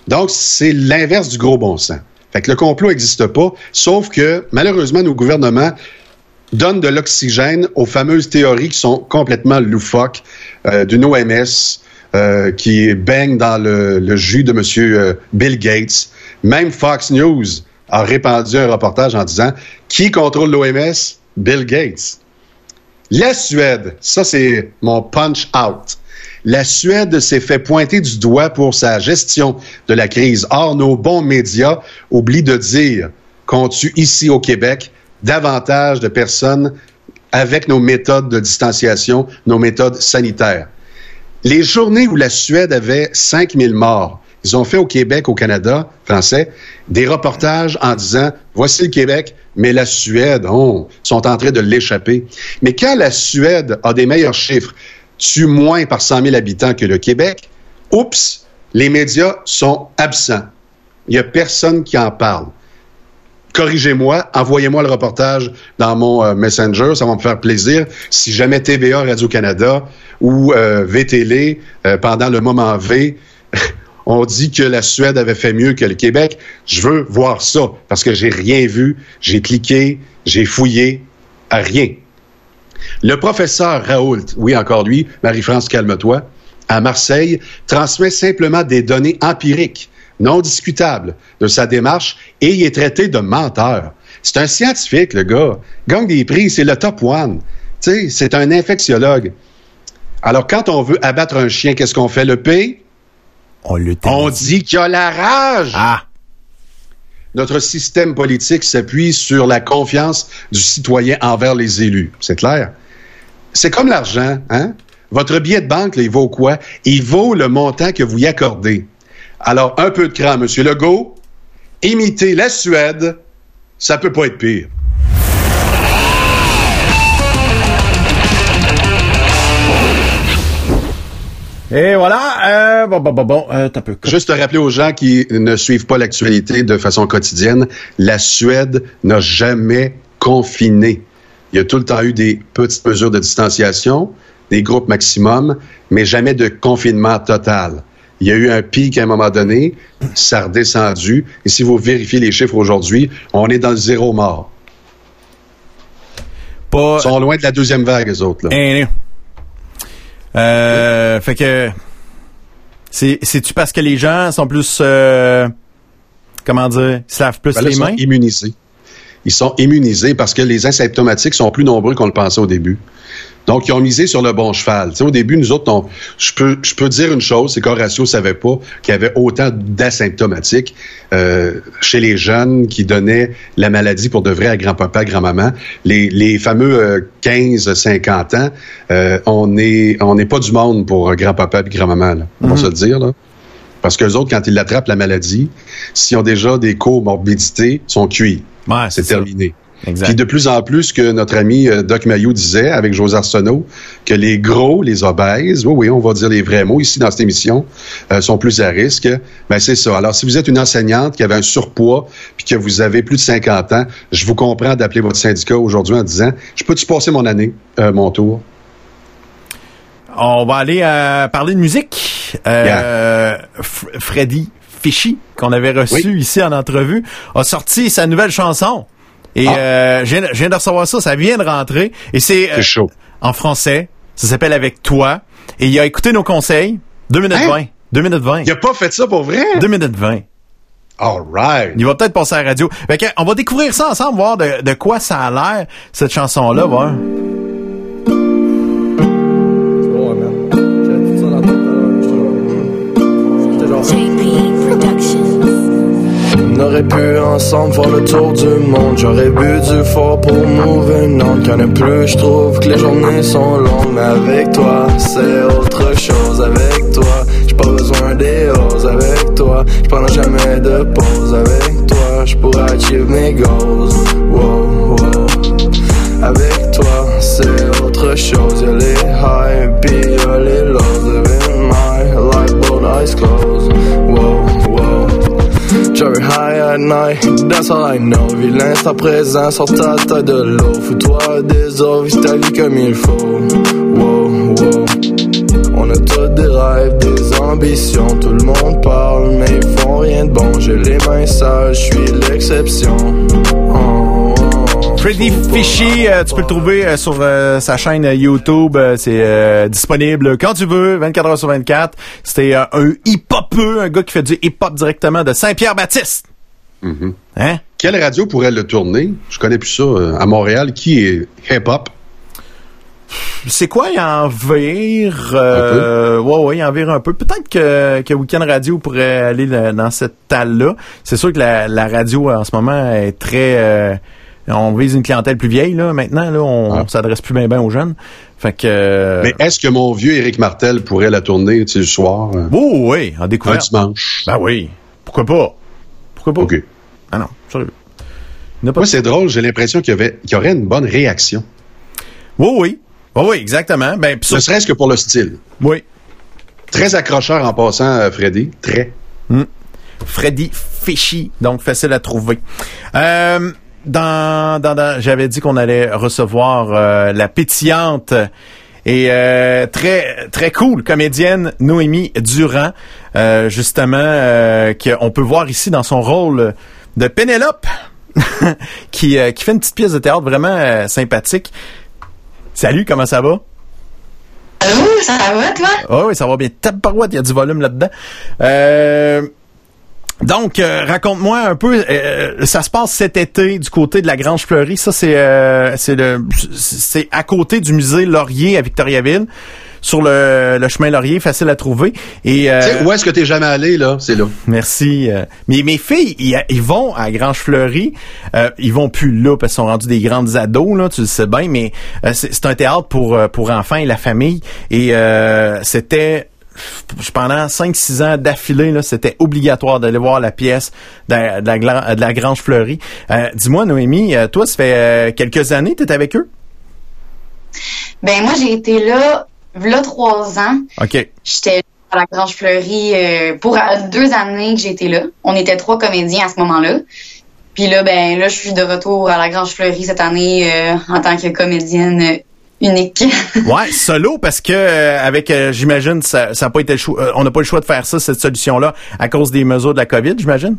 C: Donc, c'est l'inverse du gros bon sens. Fait que le complot n'existe pas, sauf que, malheureusement, nos gouvernements donnent de l'oxygène aux fameuses théories qui sont complètement loufoques euh, d'une OMS euh, qui baigne dans le, jus de M. Euh, Bill Gates. Même Fox News a répandu un reportage en disant Qui contrôle l'OMS? Bill Gates. La Suède, ça c'est mon punch out. La Suède s'est fait pointer du doigt pour sa gestion de la crise. Or, nos bons médias oublient de dire qu'on tue ici au Québec davantage de personnes avec nos méthodes de distanciation, nos méthodes sanitaires? Les journées où la Suède avait 5000 morts, ils ont fait au Québec, au Canada français, des reportages en disant, voici le Québec, mais la Suède, oh, sont en train de l'échapper. Mais quand la Suède a des meilleurs chiffres, tue moins par 100 000 habitants que le Québec, oups, les médias sont absents. Il n'y a personne qui en parle. Corrigez-moi, envoyez-moi le reportage dans mon euh, Messenger, ça va me faire plaisir. Si jamais TVA Radio-Canada ou euh, VTL, euh, pendant le moment V, on dit que la Suède avait fait mieux que le Québec. Je veux voir ça parce que j'ai rien vu, j'ai cliqué, j'ai fouillé, rien. Le professeur Raoult, oui encore lui, Marie-France, calme-toi, à Marseille, transmet simplement des données empiriques, non discutables, de sa démarche et il est traité de menteur. C'est un scientifique, le gars. Gagne des prix, c'est le top one. C'est un infectiologue. Alors, quand on veut abattre un chien, qu'est-ce qu'on fait? Le P? On, dit qu'il y a la rage.
B: Ah.
C: Notre système politique s'appuie sur la confiance du citoyen envers les élus. C'est clair? C'est comme l'argent, hein? Votre billet de banque, il vaut quoi? Il vaut le montant que vous y accordez. Alors, un peu de cran, M. Legault. Imiter la Suède, ça peut pas être pire.
B: Et voilà, euh, bon, bon, bon, bon, euh, peu.
C: Juste rappeler aux gens qui ne suivent pas l'actualité de façon quotidienne, la Suède n'a jamais confiné. Il y a tout le temps eu des petites mesures de distanciation, des groupes maximum, mais jamais de confinement total. Il y a eu un pic à un moment donné, ça a redescendu, et si vous vérifiez les chiffres aujourd'hui, on est dans le zéro mort.
B: Pas...
C: Ils sont loin de la deuxième vague, les autres. Là.
B: Euh, fait que c'est c'est-tu parce que les gens sont plus euh, comment dire, ils se lavent plus
C: Ben là,
B: les
C: ils sont
B: mains?
C: immunisés. Ils sont immunisés parce que les asymptomatiques sont plus nombreux qu'on le pensait au début. Donc, ils ont misé sur le bon cheval. Tu sais, au début, nous autres, on- je peux, je peux dire une chose, c'est qu'Horatio savait pas qu'il y avait autant d'asymptomatiques euh, chez les jeunes qui donnaient la maladie pour de vrai à grand-papa, grand-maman. Les, les fameux euh, 15-50 ans, euh, on n'est on n'est pas du monde pour euh, grand-papa et grand-maman. là. On va se le dire, là. Parce qu'eux autres, quand ils l'attrapent, la maladie, s'ils ont déjà des comorbidités, ils sont cuits.
B: Ouais,
C: C'est
B: ça. Exact.
C: Puis de plus en plus, que notre ami euh, Doc Mayou disait avec José Arsenault, que les gros, les obèses, oui, oui, on va dire les vrais mots ici dans cette émission, euh, sont plus à risque. Ben c'est ça. Alors, si vous êtes une enseignante qui avait un surpoids puis que vous avez plus de 50 ans, je vous comprends d'appeler votre syndicat aujourd'hui en disant, je peux-tu passer mon année, euh, mon tour?
B: On va aller euh, parler de musique. Euh, Freddy Fishy, qu'on avait reçu
C: Oui.
B: ici en entrevue, a sorti sa nouvelle chanson. Et
C: Ah.
B: euh, je, viens, je viens de recevoir ça, ça vient de rentrer. Et c'est euh,
C: chaud.
B: en français. Ça s'appelle Avec toi. Et il a écouté nos conseils. 2 minutes
C: Hein?
B: 20. 2 minutes 20.
C: Il a pas fait ça pour vrai?
B: 2 minutes 20.
C: All right.
B: Il va peut-être passer à la radio. Fait que, on va découvrir ça ensemble, voir de, de quoi ça a l'air, cette chanson-là, voir.
F: Ouais,
H: On aurait pu ensemble faire le tour du monde. J'aurais bu du fort pour moving on. Qu'il y en a plus, je trouve que les journées sont longues. Mais avec toi, c'est autre chose. Avec toi, j'ai pas besoin des roses. Avec toi, je prendrai jamais de pause. Avec toi, je pourrais achieve mes goals. Wow, wow. Avec toi, c'est autre chose. Y'a les highs, les lows. My life, eyes. Jerry high at night, that's all I know. Vis l'instant présent, ta de l'eau. Fous-toi des autres, vis ta vie comme il faut. Wow, wow. On a tous des rêves, des ambitions. Tout le monde parle, mais ils font rien de bon. J'ai les mains sales, je suis l'exception. Oh, Faut
B: Fishy, euh, tu peux le trouver euh, sur euh, sa chaîne YouTube. C'est disponible quand tu veux, 24 heures sur 24. C'était un hip-hopeux, un gars qui fait du hip-hop directement de Saint-Pierre-Baptiste. Hein?
C: Quelle radio pourrait le tourner? Je connais plus ça. à Montréal, qui est hip-hop?
B: C'est quoi, il en vire? Euh, ouais, ouais, il en vire un peu. Peut-être que, que Weekend Radio pourrait aller le- dans cette talle-là. C'est sûr que la, la radio, en ce moment, est très... euh, on vise une clientèle plus vieille, là, maintenant. Là, on,
C: Ah.
B: s'adresse plus bien ben aux jeunes. Fait que... euh,
C: Mais est-ce que mon vieux Éric Martel pourrait la tourner, tu sais, le soir? euh,
B: Oh, oui, en
C: un
B: découverte.
C: dimanche?
B: Ben oui. Pourquoi pas? Pourquoi pas?
C: OK.
B: Ah non, sérieux. Pas
C: Moi, c'est drôle, j'ai l'impression qu'il y, avait- qu'il y aurait une bonne réaction.
B: Oui, oui. Oui, oui, exactement. Ben,
C: Ne serait-ce que pour le style?
B: oui.
C: Très accrocheur en passant, euh, Freddy. Très.
B: Freddy Fishy, donc facile à trouver. Euh, dans, dans, dans- j'avais dit qu'on allait recevoir euh, la pétillante et euh, très très cool comédienne Noémie Durand, euh, justement euh, qu'on peut voir ici dans son rôle de Pénélope, qui euh, qui fait une petite pièce de théâtre vraiment sympathique. Salut, comment ça va?
I: Allô, ça va, toi?
B: Ah oui, ça va bien. Tabarouette, il y a du volume là-dedans. Euh, donc, euh, raconte-moi un peu. euh, ça se passe cet été du côté de la Grange Fleurie. Ça, c'est euh, c'est le c'est à côté du musée Laurier à Victoriaville, sur le, le chemin Laurier, facile à trouver. Et euh,
C: Tu sais, où est-ce que t'es jamais allé, là? C'est là.
B: Merci. euh, mais mes filles, ils, vont à Grange Fleury. Euh, ils vont plus là parce qu'ils sont rendus des grandes ados, là, tu le sais bien, mais euh, c'est un théâtre pour, pour enfants et la famille. Et euh, c'était pendant 5-6 ans d'affilée, c'était obligatoire d'aller voir la pièce de, la- de la, gla- de la Grange Fleury. Euh, Dis-moi, Noémie, euh, toi, ça fait euh, quelques années que tu avec eux?
I: Ben, moi, j'ai été là, là, trois ans.
B: OK.
I: J'étais à la Grange Fleurie euh, pour deux années que j'étais là. On était trois comédiens à ce moment-là. Puis là, ben, là, je suis de retour à la Grange Fleurie cette année euh, en tant que comédienne unique.
B: Ouais, solo parce que euh, avec euh, j'imagine ça ça a pas été le choix euh, on n'a pas le choix de faire ça cette solution là à cause des mesures de la Covid, j'imagine?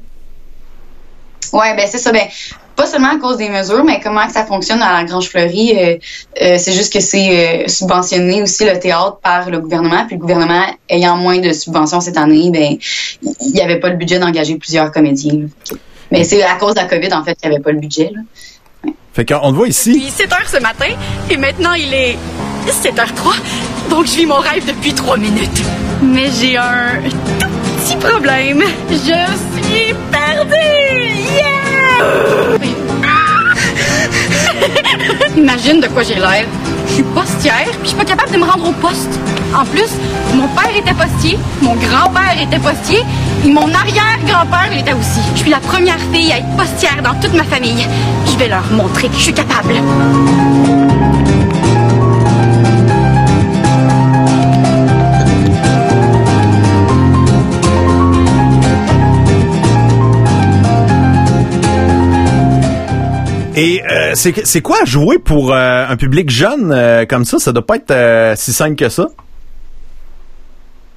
I: Ouais, ben c'est ça. Ben, pas seulement à cause des mesures, mais comment que ça fonctionne à la Grange Fleury. euh, euh, c'est juste que c'est euh, subventionné aussi le théâtre par le gouvernement. Puis le gouvernement ayant moins de subventions cette année, ben il n'y avait pas le budget d'engager plusieurs comédiens. là. Mais c'est à cause de la COVID, en fait, qu'il n'y avait pas le budget. Là.
B: Fait qu'on te voit ici.
J: Puis 7 heures ce matin, et maintenant il est 7h03, donc je vis mon rêve depuis 3 minutes. Mais j'ai un tout petit problème. Je suis perdue! Yeah! Imagine de quoi j'ai l'air. Je suis postière, puis je suis pas capable de me rendre au poste. En plus, mon père était postier, mon grand-père était postier, et mon arrière-grand-père l'était aussi. Je suis la première fille à être postière dans toute ma famille. Je vais leur montrer que je suis capable.
B: Et euh, c'est quoi jouer pour euh, un public jeune euh, comme ça? Ça doit pas être euh, si simple que ça.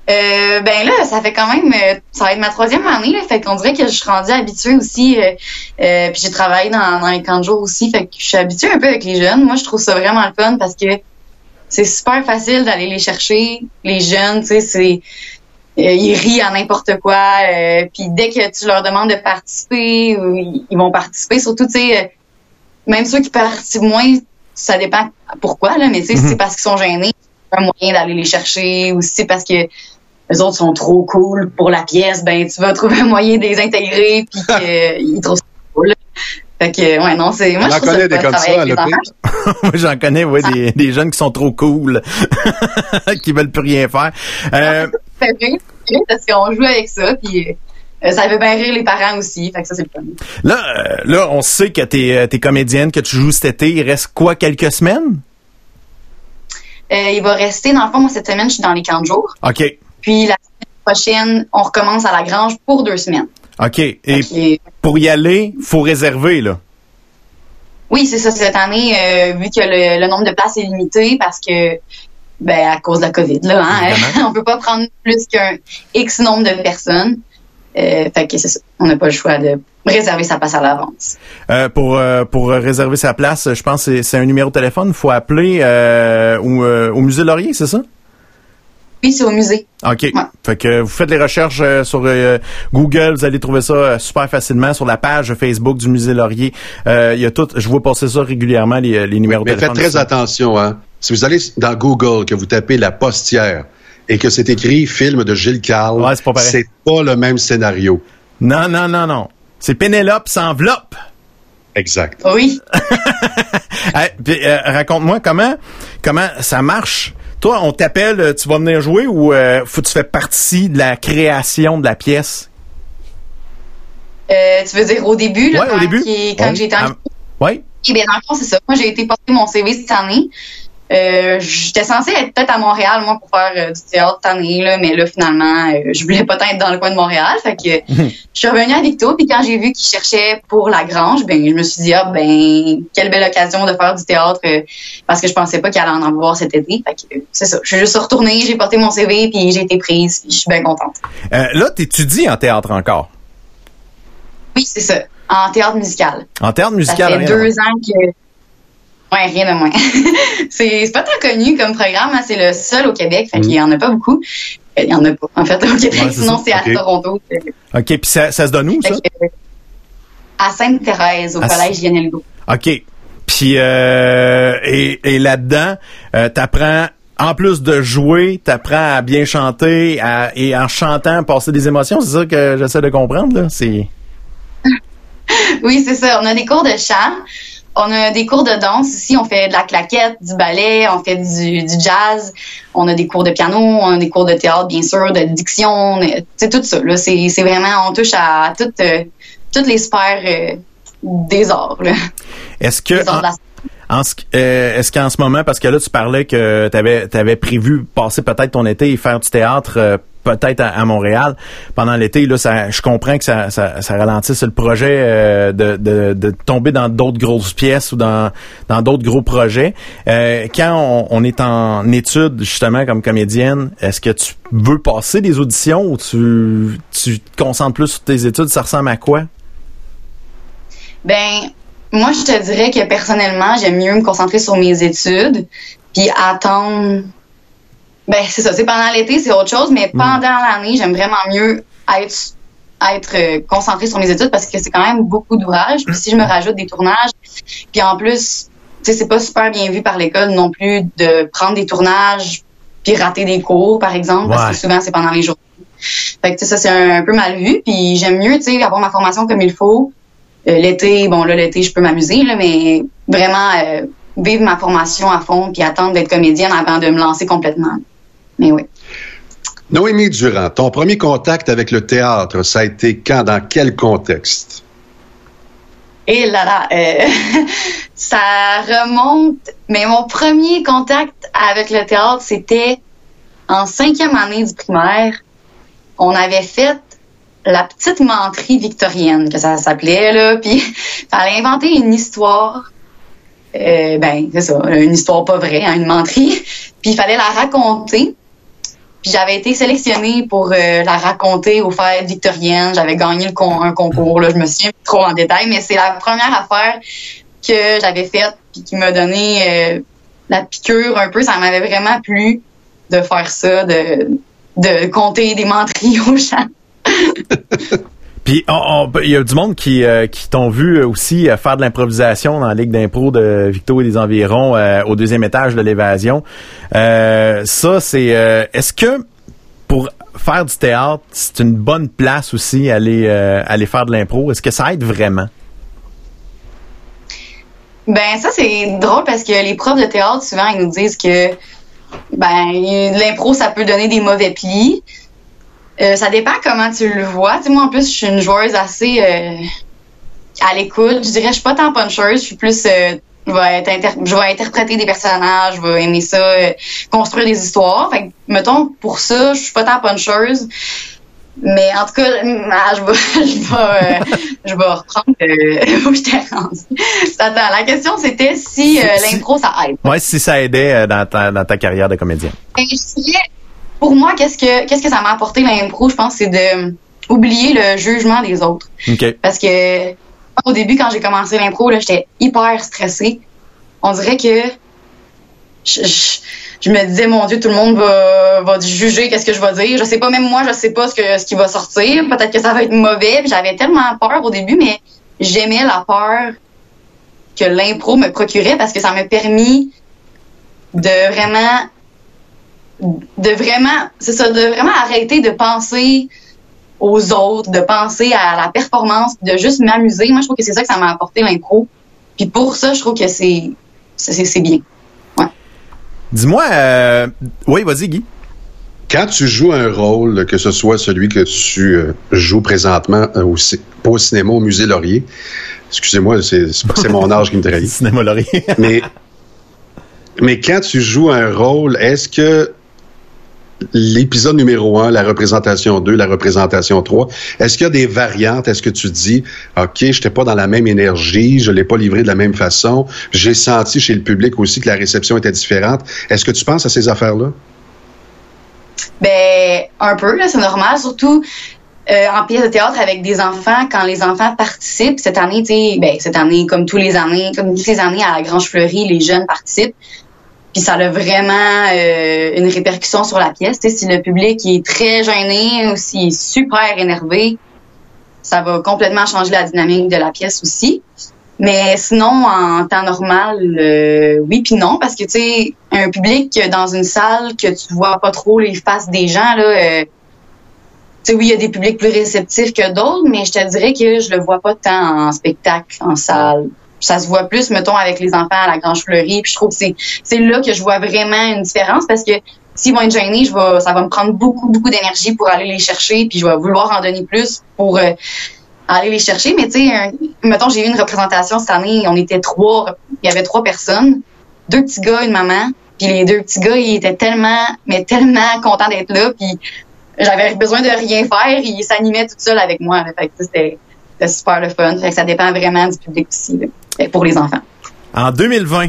I: Euh, ben là, ça fait quand même, euh, ça va être ma troisième année, là, fait qu'on dirait que je suis rendue habituée aussi. euh, euh, puis j'ai travaillé dans, dans les camps de jour aussi, fait que je suis habituée un peu avec les jeunes. Moi, je trouve ça vraiment le fun parce que c'est super facile d'aller les chercher. Les jeunes, tu sais, c'est euh, ils rient à n'importe quoi. euh, puis dès que tu leur demandes de participer, ils, vont participer. Surtout, tu sais, même ceux qui participent moins, ça dépend pourquoi là, mais tu sais, si
B: Mhm.
I: c'est parce qu'ils sont gênés, c'est un moyen d'aller les chercher, ou si c'est parce que les autres sont trop cool pour la pièce, ben tu vas trouver un moyen de les intégrer puis qu'ils trouvent ça cool. Fait que ouais non, c'est moi
C: On
I: je
C: en
I: trouve ça
C: connaît
I: le
C: des comme ça.
B: Moi, j'en connais, ouais, des, des jeunes qui sont trop cool, qui veulent plus rien faire. Euh,
I: Ça fait rire, parce qu'on joue avec ça puis euh, ça fait bien rire les parents aussi, fait que ça c'est le fun.
B: là, euh, là, on sait que t'es euh, t'es comédienne, que tu joues cet été. Il reste quoi, quelques semaines?
I: Euh, il va rester dans le fond moi cette semaine je suis dans les camps de jour.
B: OK.
I: Puis la semaine prochaine, on recommence à la grange pour deux semaines.
B: OK. Et pour y aller, faut réserver, là.
I: Oui, c'est ça. Cette année, euh, vu que le, le nombre de places est limité parce que, ben, à cause de la COVID, là, hein, on peut pas prendre plus qu'un X nombre de personnes. Euh, fait que c'est ça. On n'a pas le choix de réserver sa place à l'avance.
B: Euh, pour euh, pour réserver sa place, je pense que c'est- un numéro de téléphone. Il faut appeler au, au musée Laurier, c'est ça?
I: Puis c'est au musée.
B: OK. Fait que vous faites les recherches euh, sur euh, Google, vous allez trouver ça euh, super facilement sur la page Facebook du musée Laurier. Euh, Il y a tout, je vois passer ça régulièrement les, les numéros
C: Mais
B: de
C: faites
B: téléphone.
C: très attention, hein. Si vous allez dans Google, que vous tapez la postière et que c'est écrit film de Gilles Carle,
B: Ouais, c'est pas pareil.
C: c'est pas le même scénario.
B: Non, non, non, non. C'est Pénélope sans enveloppe.
C: Exact.
I: Oui.
B: Hey, puis, euh, Raconte-moi comment comment ça marche. Toi, on t'appelle, euh, tu vas venir jouer ou euh, faut que tu fais partie de la création de la pièce?
I: Euh, tu veux dire au début, là,
B: Ouais, au
I: quand, quand
B: Ouais.
I: j'ai été en
B: Ah, Oui.
I: Eh bien, dans le fond, c'est ça. Moi, j'ai été porter mon CV cette année. Euh, J'étais censée être peut-être à Montréal, moi, pour faire euh, du théâtre cette année, là, mais là, finalement, euh, je voulais pas être dans le coin de Montréal. Fait que je suis revenue à Victo, puis quand j'ai vu qu'il cherchait pour la grange, ben, je me suis dit, ah, ben, quelle belle occasion de faire du théâtre, parce que je pensais pas qu'il allait en avoir cet été. Fait que, c'est ça. Je suis juste retournée, j'ai porté mon CV, puis j'ai été prise, puis je suis bien contente.
B: Là, t'étudies en théâtre encore?
I: Oui, c'est ça. En théâtre musical.
B: En théâtre musical.
I: Ça fait deux ans que. Ouais, rien de moins. c'est pas très connu comme programme, hein, c'est le seul au Québec, fait qu'il y en a pas beaucoup. Euh, Il y en a pas, en fait, au Québec,
B: Ouais,
I: sinon c'est à. Toronto. euh,
B: OK, puis ça, ça se donne où, ça?
I: euh, à Sainte-Thérèse, au
B: À
I: collège Lionel.
B: OK. Puis, euh, et, et là-dedans, euh, t'apprends, en plus de jouer, t'apprends à bien chanter à- et en chantant, passer des émotions. C'est ça que j'essaie de comprendre, là? C'est...
I: Oui, c'est ça. On a des cours de chant. On a des cours de danse ici. On fait de la claquette, du ballet, on fait du, du jazz. On a des cours de piano, on a des cours de théâtre, bien sûr, de diction. C'est tout ça. Là. C'est, c'est vraiment, on touche à toutes, euh, toutes les sphères euh, des arts. Là.
B: Est-ce que... En ce- euh, Est-ce qu'en ce moment, parce que là, tu parlais que tu avais, prévu passer peut-être ton été et faire du théâtre euh, peut-être à, Montréal pendant l'été, là, je comprends que ça, ralentisse le projet euh, de, tomber dans d'autres grosses pièces ou dans d'autres gros projets. Euh, quand on, est en études, justement, comme comédienne, est-ce que tu veux passer des auditions ou tu, tu te concentres plus sur tes études? Ça ressemble à quoi?
I: Ben, moi, je te dirais que personnellement, j'aime mieux me concentrer sur mes études, puis attendre. Ben, c'est ça. C'est pendant l'été, c'est autre chose, mais pendant l'année, j'aime vraiment mieux être être euh, concentrée sur mes études parce que c'est quand même beaucoup d'ouvrages. Puis si je me rajoute des tournages, puis en plus, tu sais, c'est pas super bien vu par l'école non plus de prendre des tournages puis rater des cours, par exemple, parce que souvent c'est pendant les jours. Fait que tu sais, ça c'est un, un peu mal vu. Puis j'aime mieux, tu sais, avoir ma formation comme il faut. Euh, l'été, bon là l'été je peux m'amuser là, mais vraiment euh, vivre ma formation à fond puis attendre d'être comédienne avant de me lancer complètement. Mais oui.
C: Noémie Durand, ton premier contact avec le théâtre, ça a été quand, dans quel contexte?
I: Et là là, euh, ça remonte. Mais mon premier contact avec le théâtre, c'était en cinquième année du primaire. On avait fait la petite menterie victorienne, que ça s'appelait là. Puis fallait inventer une histoire. Euh, ben c'est ça, une histoire pas vraie, hein, une menterie. Puis il fallait la raconter. J'avais été sélectionnée pour euh, la raconter aux fêtes victoriennes. J'avais gagné un concours, là, je me souviens trop en détail, mais c'est la première affaire que j'avais faite puis qui m'a donné euh, la piqûre un peu. Ça m'avait vraiment plu de faire ça, de, de compter des menteries aux gens.
B: Puis on- on- il y a du monde qui, euh, qui t'ont vu aussi euh, faire de l'improvisation dans la Ligue d'impro de Victo et des environs euh, au deuxième étage de l'évasion. Euh, ça, c'est... euh, Est-ce que pour faire du théâtre, c'est une bonne place aussi aller, euh, aller faire de l'impro? Est-ce que ça aide vraiment?
I: Ben ça c'est drôle parce que les profs de théâtre souvent ils nous disent que ben l'impro ça peut donner des mauvais plis. Euh, ça dépend comment tu le vois. Moi en plus je suis une joueuse assez euh, à l'écoute. Je dirais je suis pas tant puncheuse, je suis plus euh, je vais être inter- je vais interpréter des personnages, je vais aimer ça, construire des histoires. Fait que, mettons pour ça, je suis pas tant puncheuse. Mais en tout cas, ah, je vais, je vais, je vais reprendre où j'étais. Attends, la question c'était si l'impro ça aide.
B: Ouais, si ça aidait dans ta, dans ta carrière de comédien.
I: Ben, je dirais, pour moi, qu'est-ce que qu'est-ce que ça m'a apporté l'impro, je pense, c'est de oublier le jugement des autres. Parce que au début, quand j'ai commencé l'impro, là, j'étais hyper stressée. On dirait que je, je- je me disais, mon Dieu, tout le monde va, va juger qu'est-ce que je vais dire. Je sais pas, même moi, je sais pas ce que ce qui va sortir. Peut-être que ça va être mauvais. J'avais tellement peur au début, mais j'aimais la peur que l'impro me procurait parce que ça m'a permis de vraiment de vraiment c'est ça de vraiment arrêter de penser aux autres, de penser à la performance, de juste m'amuser. Moi, je trouve que c'est ça que ça m'a apporté l'impro. Puis pour ça, je trouve que c'est c'est c'est bien.
B: Dis-moi... euh, Oui, vas-y, Guy.
C: Quand tu joues un rôle, que ce soit celui que tu euh, joues présentement euh, au, ci- pas au cinéma, au musée Laurier, excusez-moi, c'est c'est- c'est mon âge qui me trahit.
B: Cinéma Laurier.
C: mais, mais quand tu joues un rôle, est-ce que l'épisode numéro 1, la représentation 2, la représentation 3, est-ce qu'il y a des variantes? Est-ce que tu dis, OK, je n'étais pas dans la même énergie, je l'ai pas livré de la même façon, j'ai senti chez le public aussi que la réception était différente. Est-ce que tu penses à ces affaires-là?
I: Ben un peu c'est normal, surtout euh, en pièce de théâtre avec des enfants quand les enfants participent. Cette année, ben cette année comme tous les années, comme toutes les années à la Grange Fleurie, les jeunes participent. Puis ça a vraiment euh, une répercussion sur la pièce. Si le public est très gêné ou s'il est super énervé, ça va complètement changer la dynamique de la pièce aussi. Mais sinon, en temps normal, euh, oui puis non, parce que tu sais, un public dans une salle que tu vois pas trop les faces des gens là. euh, tu sais, oui, il y a des publics plus réceptifs que d'autres, mais je te dirais que je le vois pas tant en spectacle, en salle. Ça se voit plus, mettons, avec les enfants à la Grange Fleurie. Puis je trouve que c'est là que je vois vraiment une différence parce que s'ils vont être gênés, ça va me prendre beaucoup, beaucoup d'énergie pour aller les chercher, puis je vais vouloir en donner plus pour euh, aller les chercher. Mais tu sais, mettons, j'ai eu une représentation cette année, on était trois, il y avait trois personnes, deux petits gars, une maman, puis les deux petits gars, ils étaient tellement, mais tellement contents d'être là, puis j'avais besoin de rien faire, ils s'animaient tout seuls avec moi. Fait que c'était super le fun. Fait que ça dépend vraiment du public aussi, pour les enfants.
B: En 2020,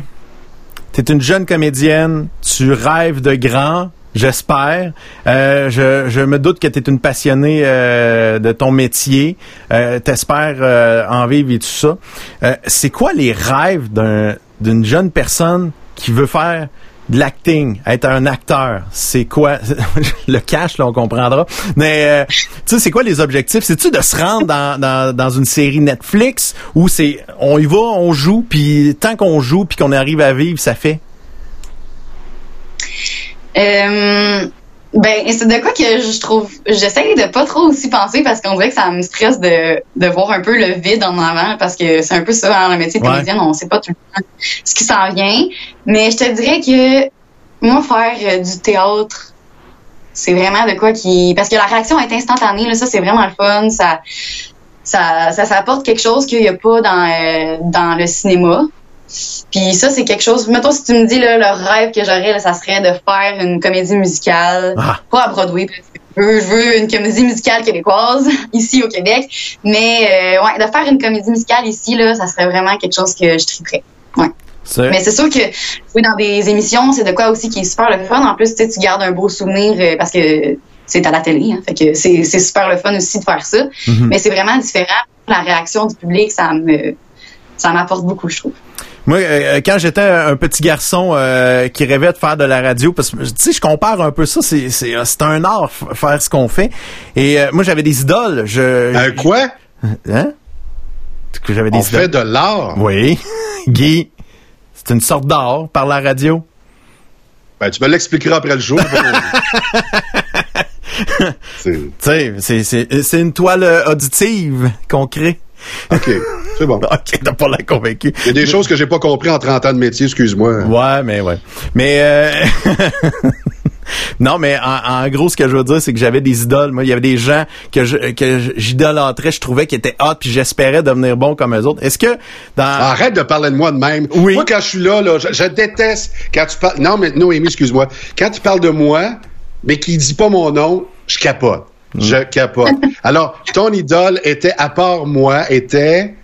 B: tu es une jeune comédienne, tu rêves de grand, J'espère. Euh, je, me doute que tu es une passionnée euh, de ton métier. Euh, T'espères euh, en vivre et tout ça. C'est quoi les rêves d'un- d'une jeune personne qui veut faire de l'acting, être un acteur? C'est quoi? Le cash, là, on comprendra. Mais, euh, tu sais, c'est quoi les objectifs? C'est-tu de se rendre dans, dans, dans une série Netflix ou c'est on y va, on joue, puis tant qu'on joue, puis qu'on arrive à vivre, ça fait?
I: Euh, ben, c'est de quoi que je trouve, j'essaye de pas trop aussi penser parce qu'on dirait que ça me stresse de, de voir un peu le vide en avant parce que c'est un peu ça, hein, le métier de
B: Ouais.
I: comédienne, on sait pas tout le temps ce qui s'en vient. Mais je te dirais que moi, faire euh, du théâtre, c'est vraiment de quoi qui, parce que la réaction est instantanée, là, ça c'est vraiment le fun, ça, ça, ça, ça apporte quelque chose qu'il n'y a pas dans, euh, dans le cinéma. Puis ça, c'est quelque chose. Mettons, si tu me dis là, le rêve que j'aurais, ça serait de faire une comédie musicale,
B: Ah.
I: pas à Broadway. parce que Je veux, je veux une comédie musicale québécoise ici au Québec, mais euh, ouais, de faire une comédie musicale ici là, ça serait vraiment quelque chose que je triperais. Ouais. Mais c'est sûr que jouer dans des émissions, c'est de quoi aussi qui est super le fun. En plus, tu gardes un beau souvenir euh, parce que c'est à la télé, hein, fait que c'est c'est super le fun aussi de faire ça.
B: Mhm.
I: Mais c'est vraiment différent. La réaction du public, ça me ça m'apporte beaucoup, je trouve.
B: Moi, euh, quand j'étais un petit garçon euh, qui rêvait de faire de la radio, parce que tu sais, je compare un peu ça, c'est c'est euh, un art faire ce qu'on fait. Et euh, moi, j'avais des idoles. Je
C: Un quoi?
B: hein? Que j'avais des
C: On
B: idoles.
C: fait de l'art.
B: Oui, Guy, c'est une sorte d'art par la radio.
C: Ben, tu me l'expliqueras après le jour. C'est-
B: Tu sais, c'est c'est c'est une toile euh, auditive qu'on crée.
C: OK, c'est bon.
B: ok, t'as pas l'air convaincu.
C: Il y a des choses que j'ai pas compris en 30 ans de métier, excuse-moi.
B: Ouais, mais ouais. Mais euh, non, mais en, en gros, ce que je veux dire, c'est que j'avais des idoles. Moi, il y avait des gens que je, que j'idolâtrais, je trouvais qu'ils étaient hot, puis j'espérais devenir bon comme eux autres. Est-ce que dans
C: Arrête de parler de moi de même.
B: Oui.
C: Moi, quand je suis là, là je, je déteste quand tu parles. Non, mais Noémie, excuse-moi. Quand tu parles de moi, mais qui dit pas mon nom, je capote. Je capote. Alors, ton idole était, à part moi, était?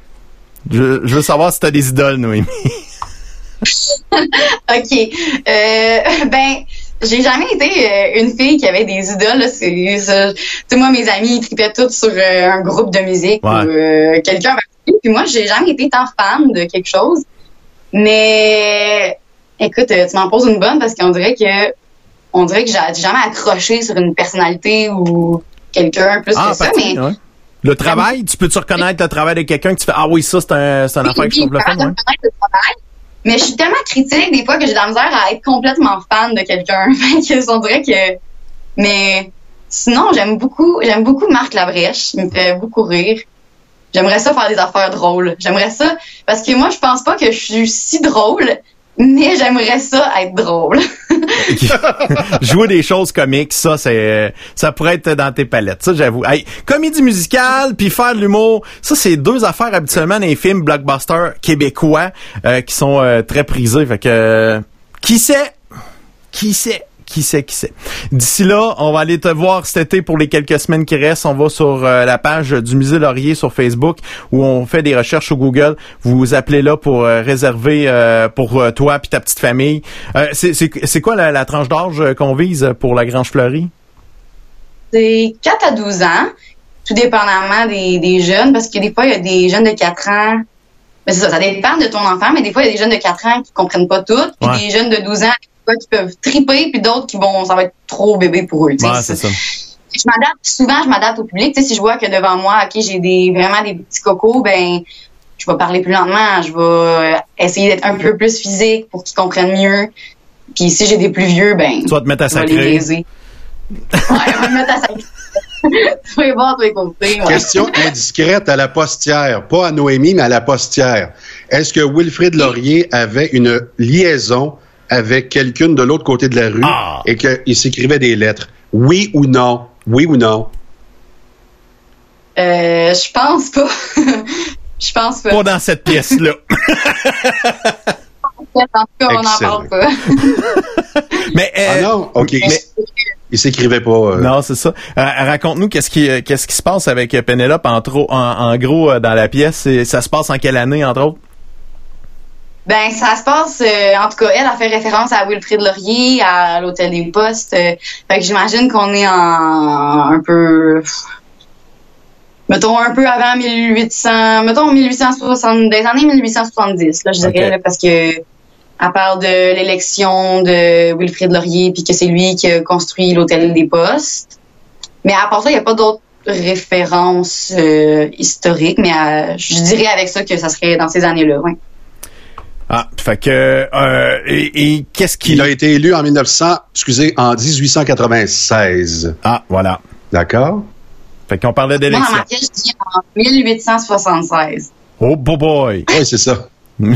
B: je, je veux savoir si t'as des idoles, Noémie.
I: OK. Euh, ben, j'ai jamais été euh, une fille qui avait des idoles. Tu sais, moi, mes amis, ils tripaient tous sur euh, un groupe de musique
B: Ouais.
I: ou euh, quelqu'un. Puis moi, j'ai jamais été tant fan de quelque chose. Mais, écoute, euh, tu m'en poses une bonne parce qu'on dirait que, on dirait que j'ai jamais accroché sur une personnalité ou quelqu'un plus que ça. Mais
B: ouais. Le travail, tu peux-tu reconnaître le travail de quelqu'un que tu fais Ah oui, ça, c'est un, c'est un affaire que je
I: Oui,
B: trouve le fun, ouais.
I: reconnaître le travail. Mais je suis tellement critique des fois que j'ai de la misère à être complètement fan de quelqu'un. On dirait que. Mais sinon, j'aime beaucoup, j'aime beaucoup Marc Labrèche. Il me fait beaucoup rire. J'aimerais ça faire des affaires drôles. J'aimerais ça parce que moi, je pense pas que je suis si drôle, mais j'aimerais ça être drôle.
B: Jouer des choses comiques, ça, c'est, ça pourrait être dans tes palettes. Ça, j'avoue. Hey, comédie musicale, puis faire de l'humour, ça, c'est deux affaires habituellement dans les films blockbusters québécois euh, qui sont euh, très prisés. Fait que, euh, qui sait? Qui sait? Qui sait, qui sait. D'ici là, on va aller te voir cet été pour les quelques semaines qui restent. On va sur euh, la page du Musée Laurier sur Facebook où on fait des recherches sur Google. Vous vous appelez là pour euh, réserver euh, pour toi puis ta petite famille. C'est- quoi la, la tranche d'âge qu'on vise pour la Grange Fleurie?
I: C'est 4 à 12 ans, tout dépendamment des, des jeunes, parce que des fois, il y a des jeunes de 4 ans. Ben, c'est ça, ça dépend de ton enfant, mais des fois, il y a des jeunes de 4 ans qui comprennent pas tout, puis
B: Ouais.
I: des jeunes de 12 ans fois, qui peuvent triper, puis d'autres qui vont, ça va être trop bébé pour eux.
B: Ouais, c'est ça.
I: je m'adapte, souvent, je m'adapte au public. Tu sais, si je vois que devant moi, OK, j'ai des, vraiment des petits cocos, ben, je vais parler plus lentement, je vais euh, essayer d'être un peu plus physique pour qu'ils comprennent mieux. Puis si j'ai des plus vieux, ben,
B: Tu vas te mettre à
I: je vais les
B: sacrer.
I: baiser. Ouais, je vais me mettre à sacrer. tu vas voir, tu vas ouais.
C: Question indiscrète à la postière, pas à Noémie, mais à la postière. Est-ce que Wilfrid Laurier avait une liaison avec quelqu'un de l'autre côté de la rue
B: Ah.
C: et qu'il s'écrivait des lettres? Oui ou non? Oui ou non?
I: Euh, je pense pas. je pense pas.
B: Pas dans cette pièce-là.
I: En tout cas, on n'en parle pas.
B: Mais euh,
C: Ah non? OK. Il,
I: Mais-
C: il s'écrivait pas. euh,
B: Non, c'est ça. Euh, Raconte-nous qu'est-ce qui qu'est-ce qui se passe avec Pénélope en, trop- en, en gros dans la pièce? Et ça se passe en quelle année entre autres?
I: Ben, ça se passe, euh, en tout cas, elle a fait référence à Wilfrid Laurier, à l'Hôtel des Postes. euh, fait que j'imagine qu'on est en un peu, mettons un peu avant 1800, mettons 1860, des années 1870, là, je dirais, là, parce que à part de l'élection de Wilfrid Laurier, puis que c'est lui qui a construit l'Hôtel des Postes. Mais à part ça, il n'y a pas d'autres références euh, historiques, mais euh, je dirais avec ça que ça serait dans ces années-là, ouais.
B: Ah, fait que euh, et, et qu'est-ce qu'il
C: Il a été élu en 1900, excusez, en 1896.
B: Ah, voilà.
C: D'accord?
B: Fait qu'on parlait
I: Moi,
B: d'élection.
I: ma tête, je dis en 1876.
B: Oh boy boy.
C: Oui, c'est ça.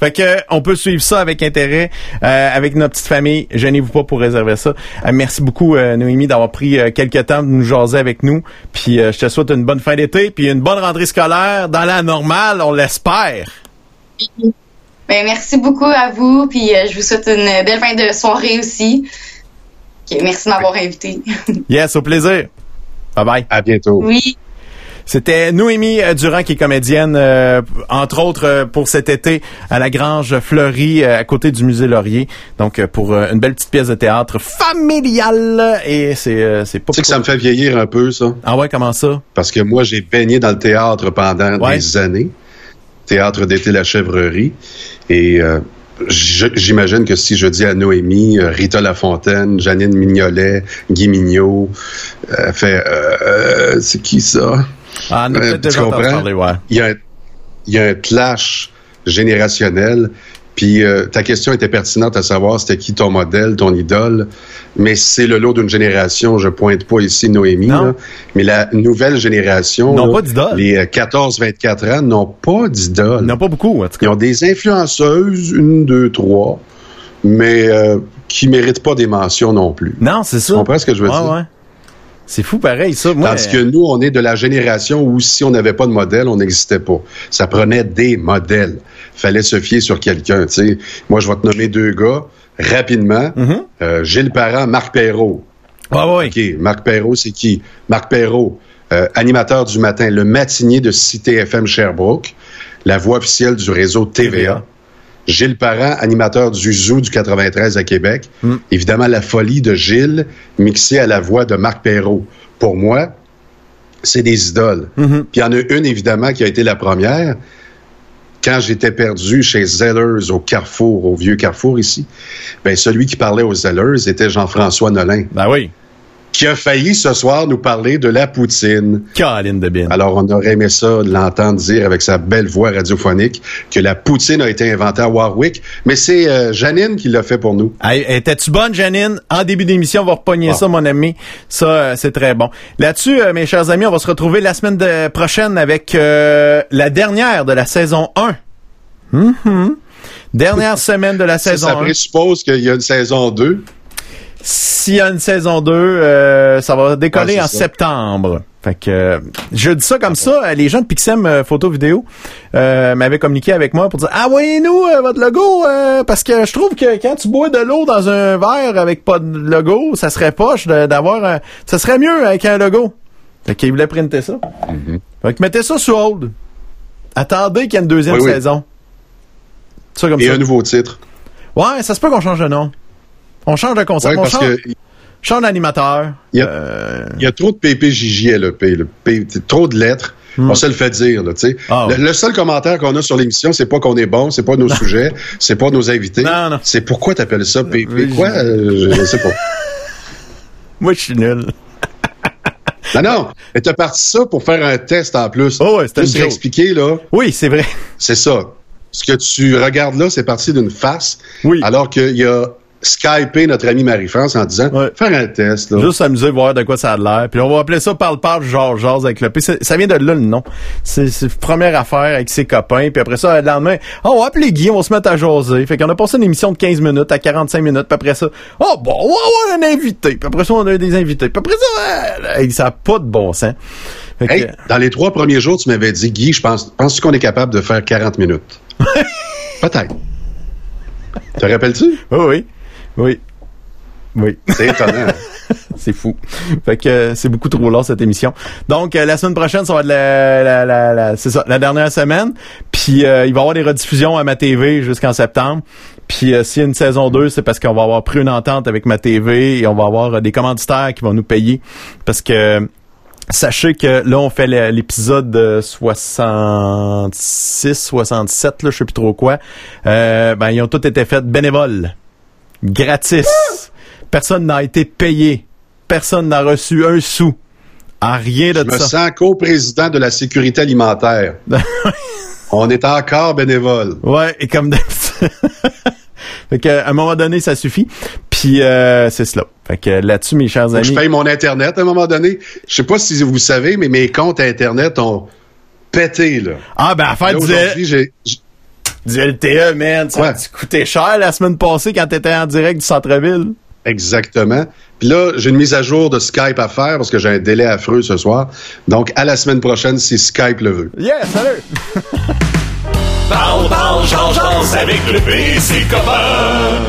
B: Fait que on peut suivre ça avec intérêt euh, avec notre petite famille. Gênez-vous pas pour réserver ça. Euh, merci beaucoup euh, Noémie d'avoir pris euh, quelques temps de nous jaser avec nous. Puis euh, je te souhaite une bonne fin d'été puis une bonne rentrée scolaire dans la normale, on l'espère.
I: Ben, merci beaucoup à vous, puis euh, je vous souhaite une belle fin de soirée aussi. Ok, merci de m'avoir invité.
B: Yes, au plaisir. Bye bye.
C: À bientôt.
I: oui.
B: C'était Noémie euh, Durand qui est comédienne, euh, entre autres euh, pour cet été à la Grange Fleury euh, à côté du musée Laurier. Donc euh, pour euh, une belle petite pièce de théâtre familiale et c'est euh, c'est pas
C: Tu sais que ça me fait vieillir un peu, ça.
B: Ah ouais, comment ça?
C: Parce que moi, j'ai baigné dans le théâtre pendant
B: Ouais.
C: des années. Théâtre d'été La Chèvrerie. Et euh, j'imagine que si je dis à Noémie, euh, Rita Lafontaine, Janine Mignolet, Guy Mignot, euh, fait, euh, c'est qui ça?
B: Ah, on a peut-être
C: tu
B: déjà entendu
C: comprends?
B: parler, ouais.
C: Il y a un, il y a un clash générationnel. Puis euh, ta question était pertinente à savoir c'était qui ton modèle, ton idole. Mais c'est le lot d'une génération. Je pointe pas ici Noémie,
B: Non.
C: là. mais la nouvelle génération,
B: N'ont
C: là,
B: pas d'idole.
C: les euh, 14-24 ans n'ont pas d'idole.
B: A pas beaucoup, en tout
C: Ils
B: cas.
C: ont des influenceuses, une, deux, trois, mais euh, qui méritent pas des mentions non plus.
B: Non, c'est ça.
C: Tu comprends ce que je veux dire?
B: ouais. C'est fou pareil, ça. Moi,
C: Tandis que nous, on est de la génération où si on n'avait pas de modèle, on n'existait pas. Ça prenait des modèles. Fallait se fier sur quelqu'un. tu sais. Moi, je vais te nommer deux gars rapidement.
B: Mhm.
C: Euh, Gilles Parent, Marc Perrault.
B: Ouais, ouais.
C: OK, Marc Perrault, c'est qui? Marc Perrault, euh, animateur du matin, le matinier de Cité FM Sherbrooke, la voix officielle du réseau TVA. Gilles Parent, animateur du Zoo du 93 à Québec.
B: Mm.
C: Évidemment, la folie de Gilles mixée à la voix de Marc Perrault. Pour moi, c'est des idoles.
B: Mhm.
C: Puis il y en a une, évidemment, qui a été la première. Quand j'étais perdu chez Zellers au Carrefour, au vieux Carrefour ici, ben celui qui parlait aux Zellers était Jean-François Nolin
B: Ben oui.
C: Qui a failli ce soir nous parler de la poutine.
B: Caroline de Bin.
C: Alors, on aurait aimé ça, de l'entendre dire avec sa belle voix radiophonique que la poutine a été inventée à Warwick, mais c'est euh, Janine qui l'a fait pour nous.
B: Hey, Étais-tu bonne, Janine? En début d'émission, on va repogner
C: Ah.
B: ça, mon ami. Ça, euh, c'est très bon. Là-dessus, euh, mes chers amis, on va se retrouver la semaine de- prochaine avec euh, la dernière de la saison 1. Mhm. Dernière semaine de la
C: Ça,
B: saison
C: ça
B: 1.
C: présuppose qu'il y a une saison 2.
B: S'il y a une saison 2, euh, ça va décoller
C: Ouais,
B: en
C: ça.
B: septembre. Fait que euh, je dis ça comme ça, les gens de Pixem euh, photo vidéo euh, m'avaient communiqué avec moi pour dire ah oui nous votre logo euh, parce que je trouve que quand tu bois de l'eau dans un verre avec pas de logo, ça serait poche d'avoir un ça serait mieux avec un logo. Fait qu'ils voulaient printer ça. Fait que mettez ça sur hold. Attendez qu'il y ait une deuxième
C: Oui, oui.
B: saison. Ça comme
C: Et
B: ça.
C: un nouveau titre.
B: Ouais, ça se peut qu'on change de nom. On change de concept. On
C: parce
B: change,
C: que
B: change d'animateur.
C: il y, a,
B: Euh,
C: il y a trop de PPJJ. Le P- trop de lettres. On se le fait dire, là, tu sais.
B: Hmm. Ah
C: le, le seul commentaire qu'on a sur l'émission, c'est pas qu'on est bon, c'est pas nos sujets, c'est pas nos invités.
B: Non, non.
C: C'est pourquoi t'appelles ça PP?
B: Oui,
C: Quoi? Euh, je, je sais pas.
B: Moi, je suis nul.
C: Non, non. Mais t'as parti ça pour faire un test en plus.
B: Oh ouais, c'était
C: expliquer, là,
B: Oui, c'est vrai.
C: c'est ça. Ce que tu regardes là, c'est parti d'une face.
B: Oui.
C: Alors qu'il y a Skypé notre ami Marie-France en disant,
B: Ouais.
C: faire un test, là.
B: Juste s'amuser, voir de quoi ça a l'air. Puis on va appeler ça parle-parle, genre, genre avec le P. Ça vient de là, le nom. C'est première affaire avec ses copains. Puis après ça, le lendemain, oh, on va appeler Guy, on va se mettre à jaser. Fait qu'on a passé une émission de 15 minutes à 45 minutes. Puis après ça, oh, bon, on va avoir un invité. Puis après ça, on a des invités. Puis après ça, euh, ça n'a pas de bon sens. Fait que-
C: Hey, dans les trois premiers jours, tu m'avais dit, Guy, je pense, penses-tu qu'on est capable de faire 40 minutes? Peut-être. Te rappelles-tu?
B: Oui, oui. Oui. Oui.
C: C'est étonnant.
B: c'est fou. Fait que euh, c'est beaucoup trop long cette émission. Donc euh, la semaine prochaine, ça va être la, la, la, la- c'est ça, la dernière semaine. Puis euh, il va y avoir des rediffusions à ma TV jusqu'en septembre. Puis euh, s'il y a une saison 2, c'est parce qu'on va avoir pris une entente avec ma TV et on va avoir euh, des commanditaires qui vont nous payer parce que Sachez que là, on fait l'épisode euh, 66, 67, là, je sais plus trop quoi. Euh, ben, ils ont tous été faits bénévoles. Gratis. Personne n'a été payé. Personne n'a reçu un sou. À rien de
C: Je me
B: ça.
C: sens co-président de la sécurité alimentaire. On est encore bénévole.
B: Ouais, et comme d'habitude. fait que, à un moment donné, ça suffit. Puis euh, c'est cela. Fait que là-dessus, mes chers amis.
C: je paye mon Internet à un moment donné. Je sais pas si vous savez, mais mes comptes Internet ont pété, là.
B: Ah ben affaire
C: Là,
B: du,
C: aujourd'hui, j'ai- j-
B: du LTE, man. Ça
C: Ouais.
B: a coûté cher la semaine passée quand t'étais en direct du centre-ville?
C: Exactement. Puis là, j'ai une mise à jour de Skype à faire parce que j'ai un délai affreux ce soir. Donc, à la semaine prochaine, si Skype le veut.
B: Yeah, salut!
A: Parle, parle, change, change avec le PC copain.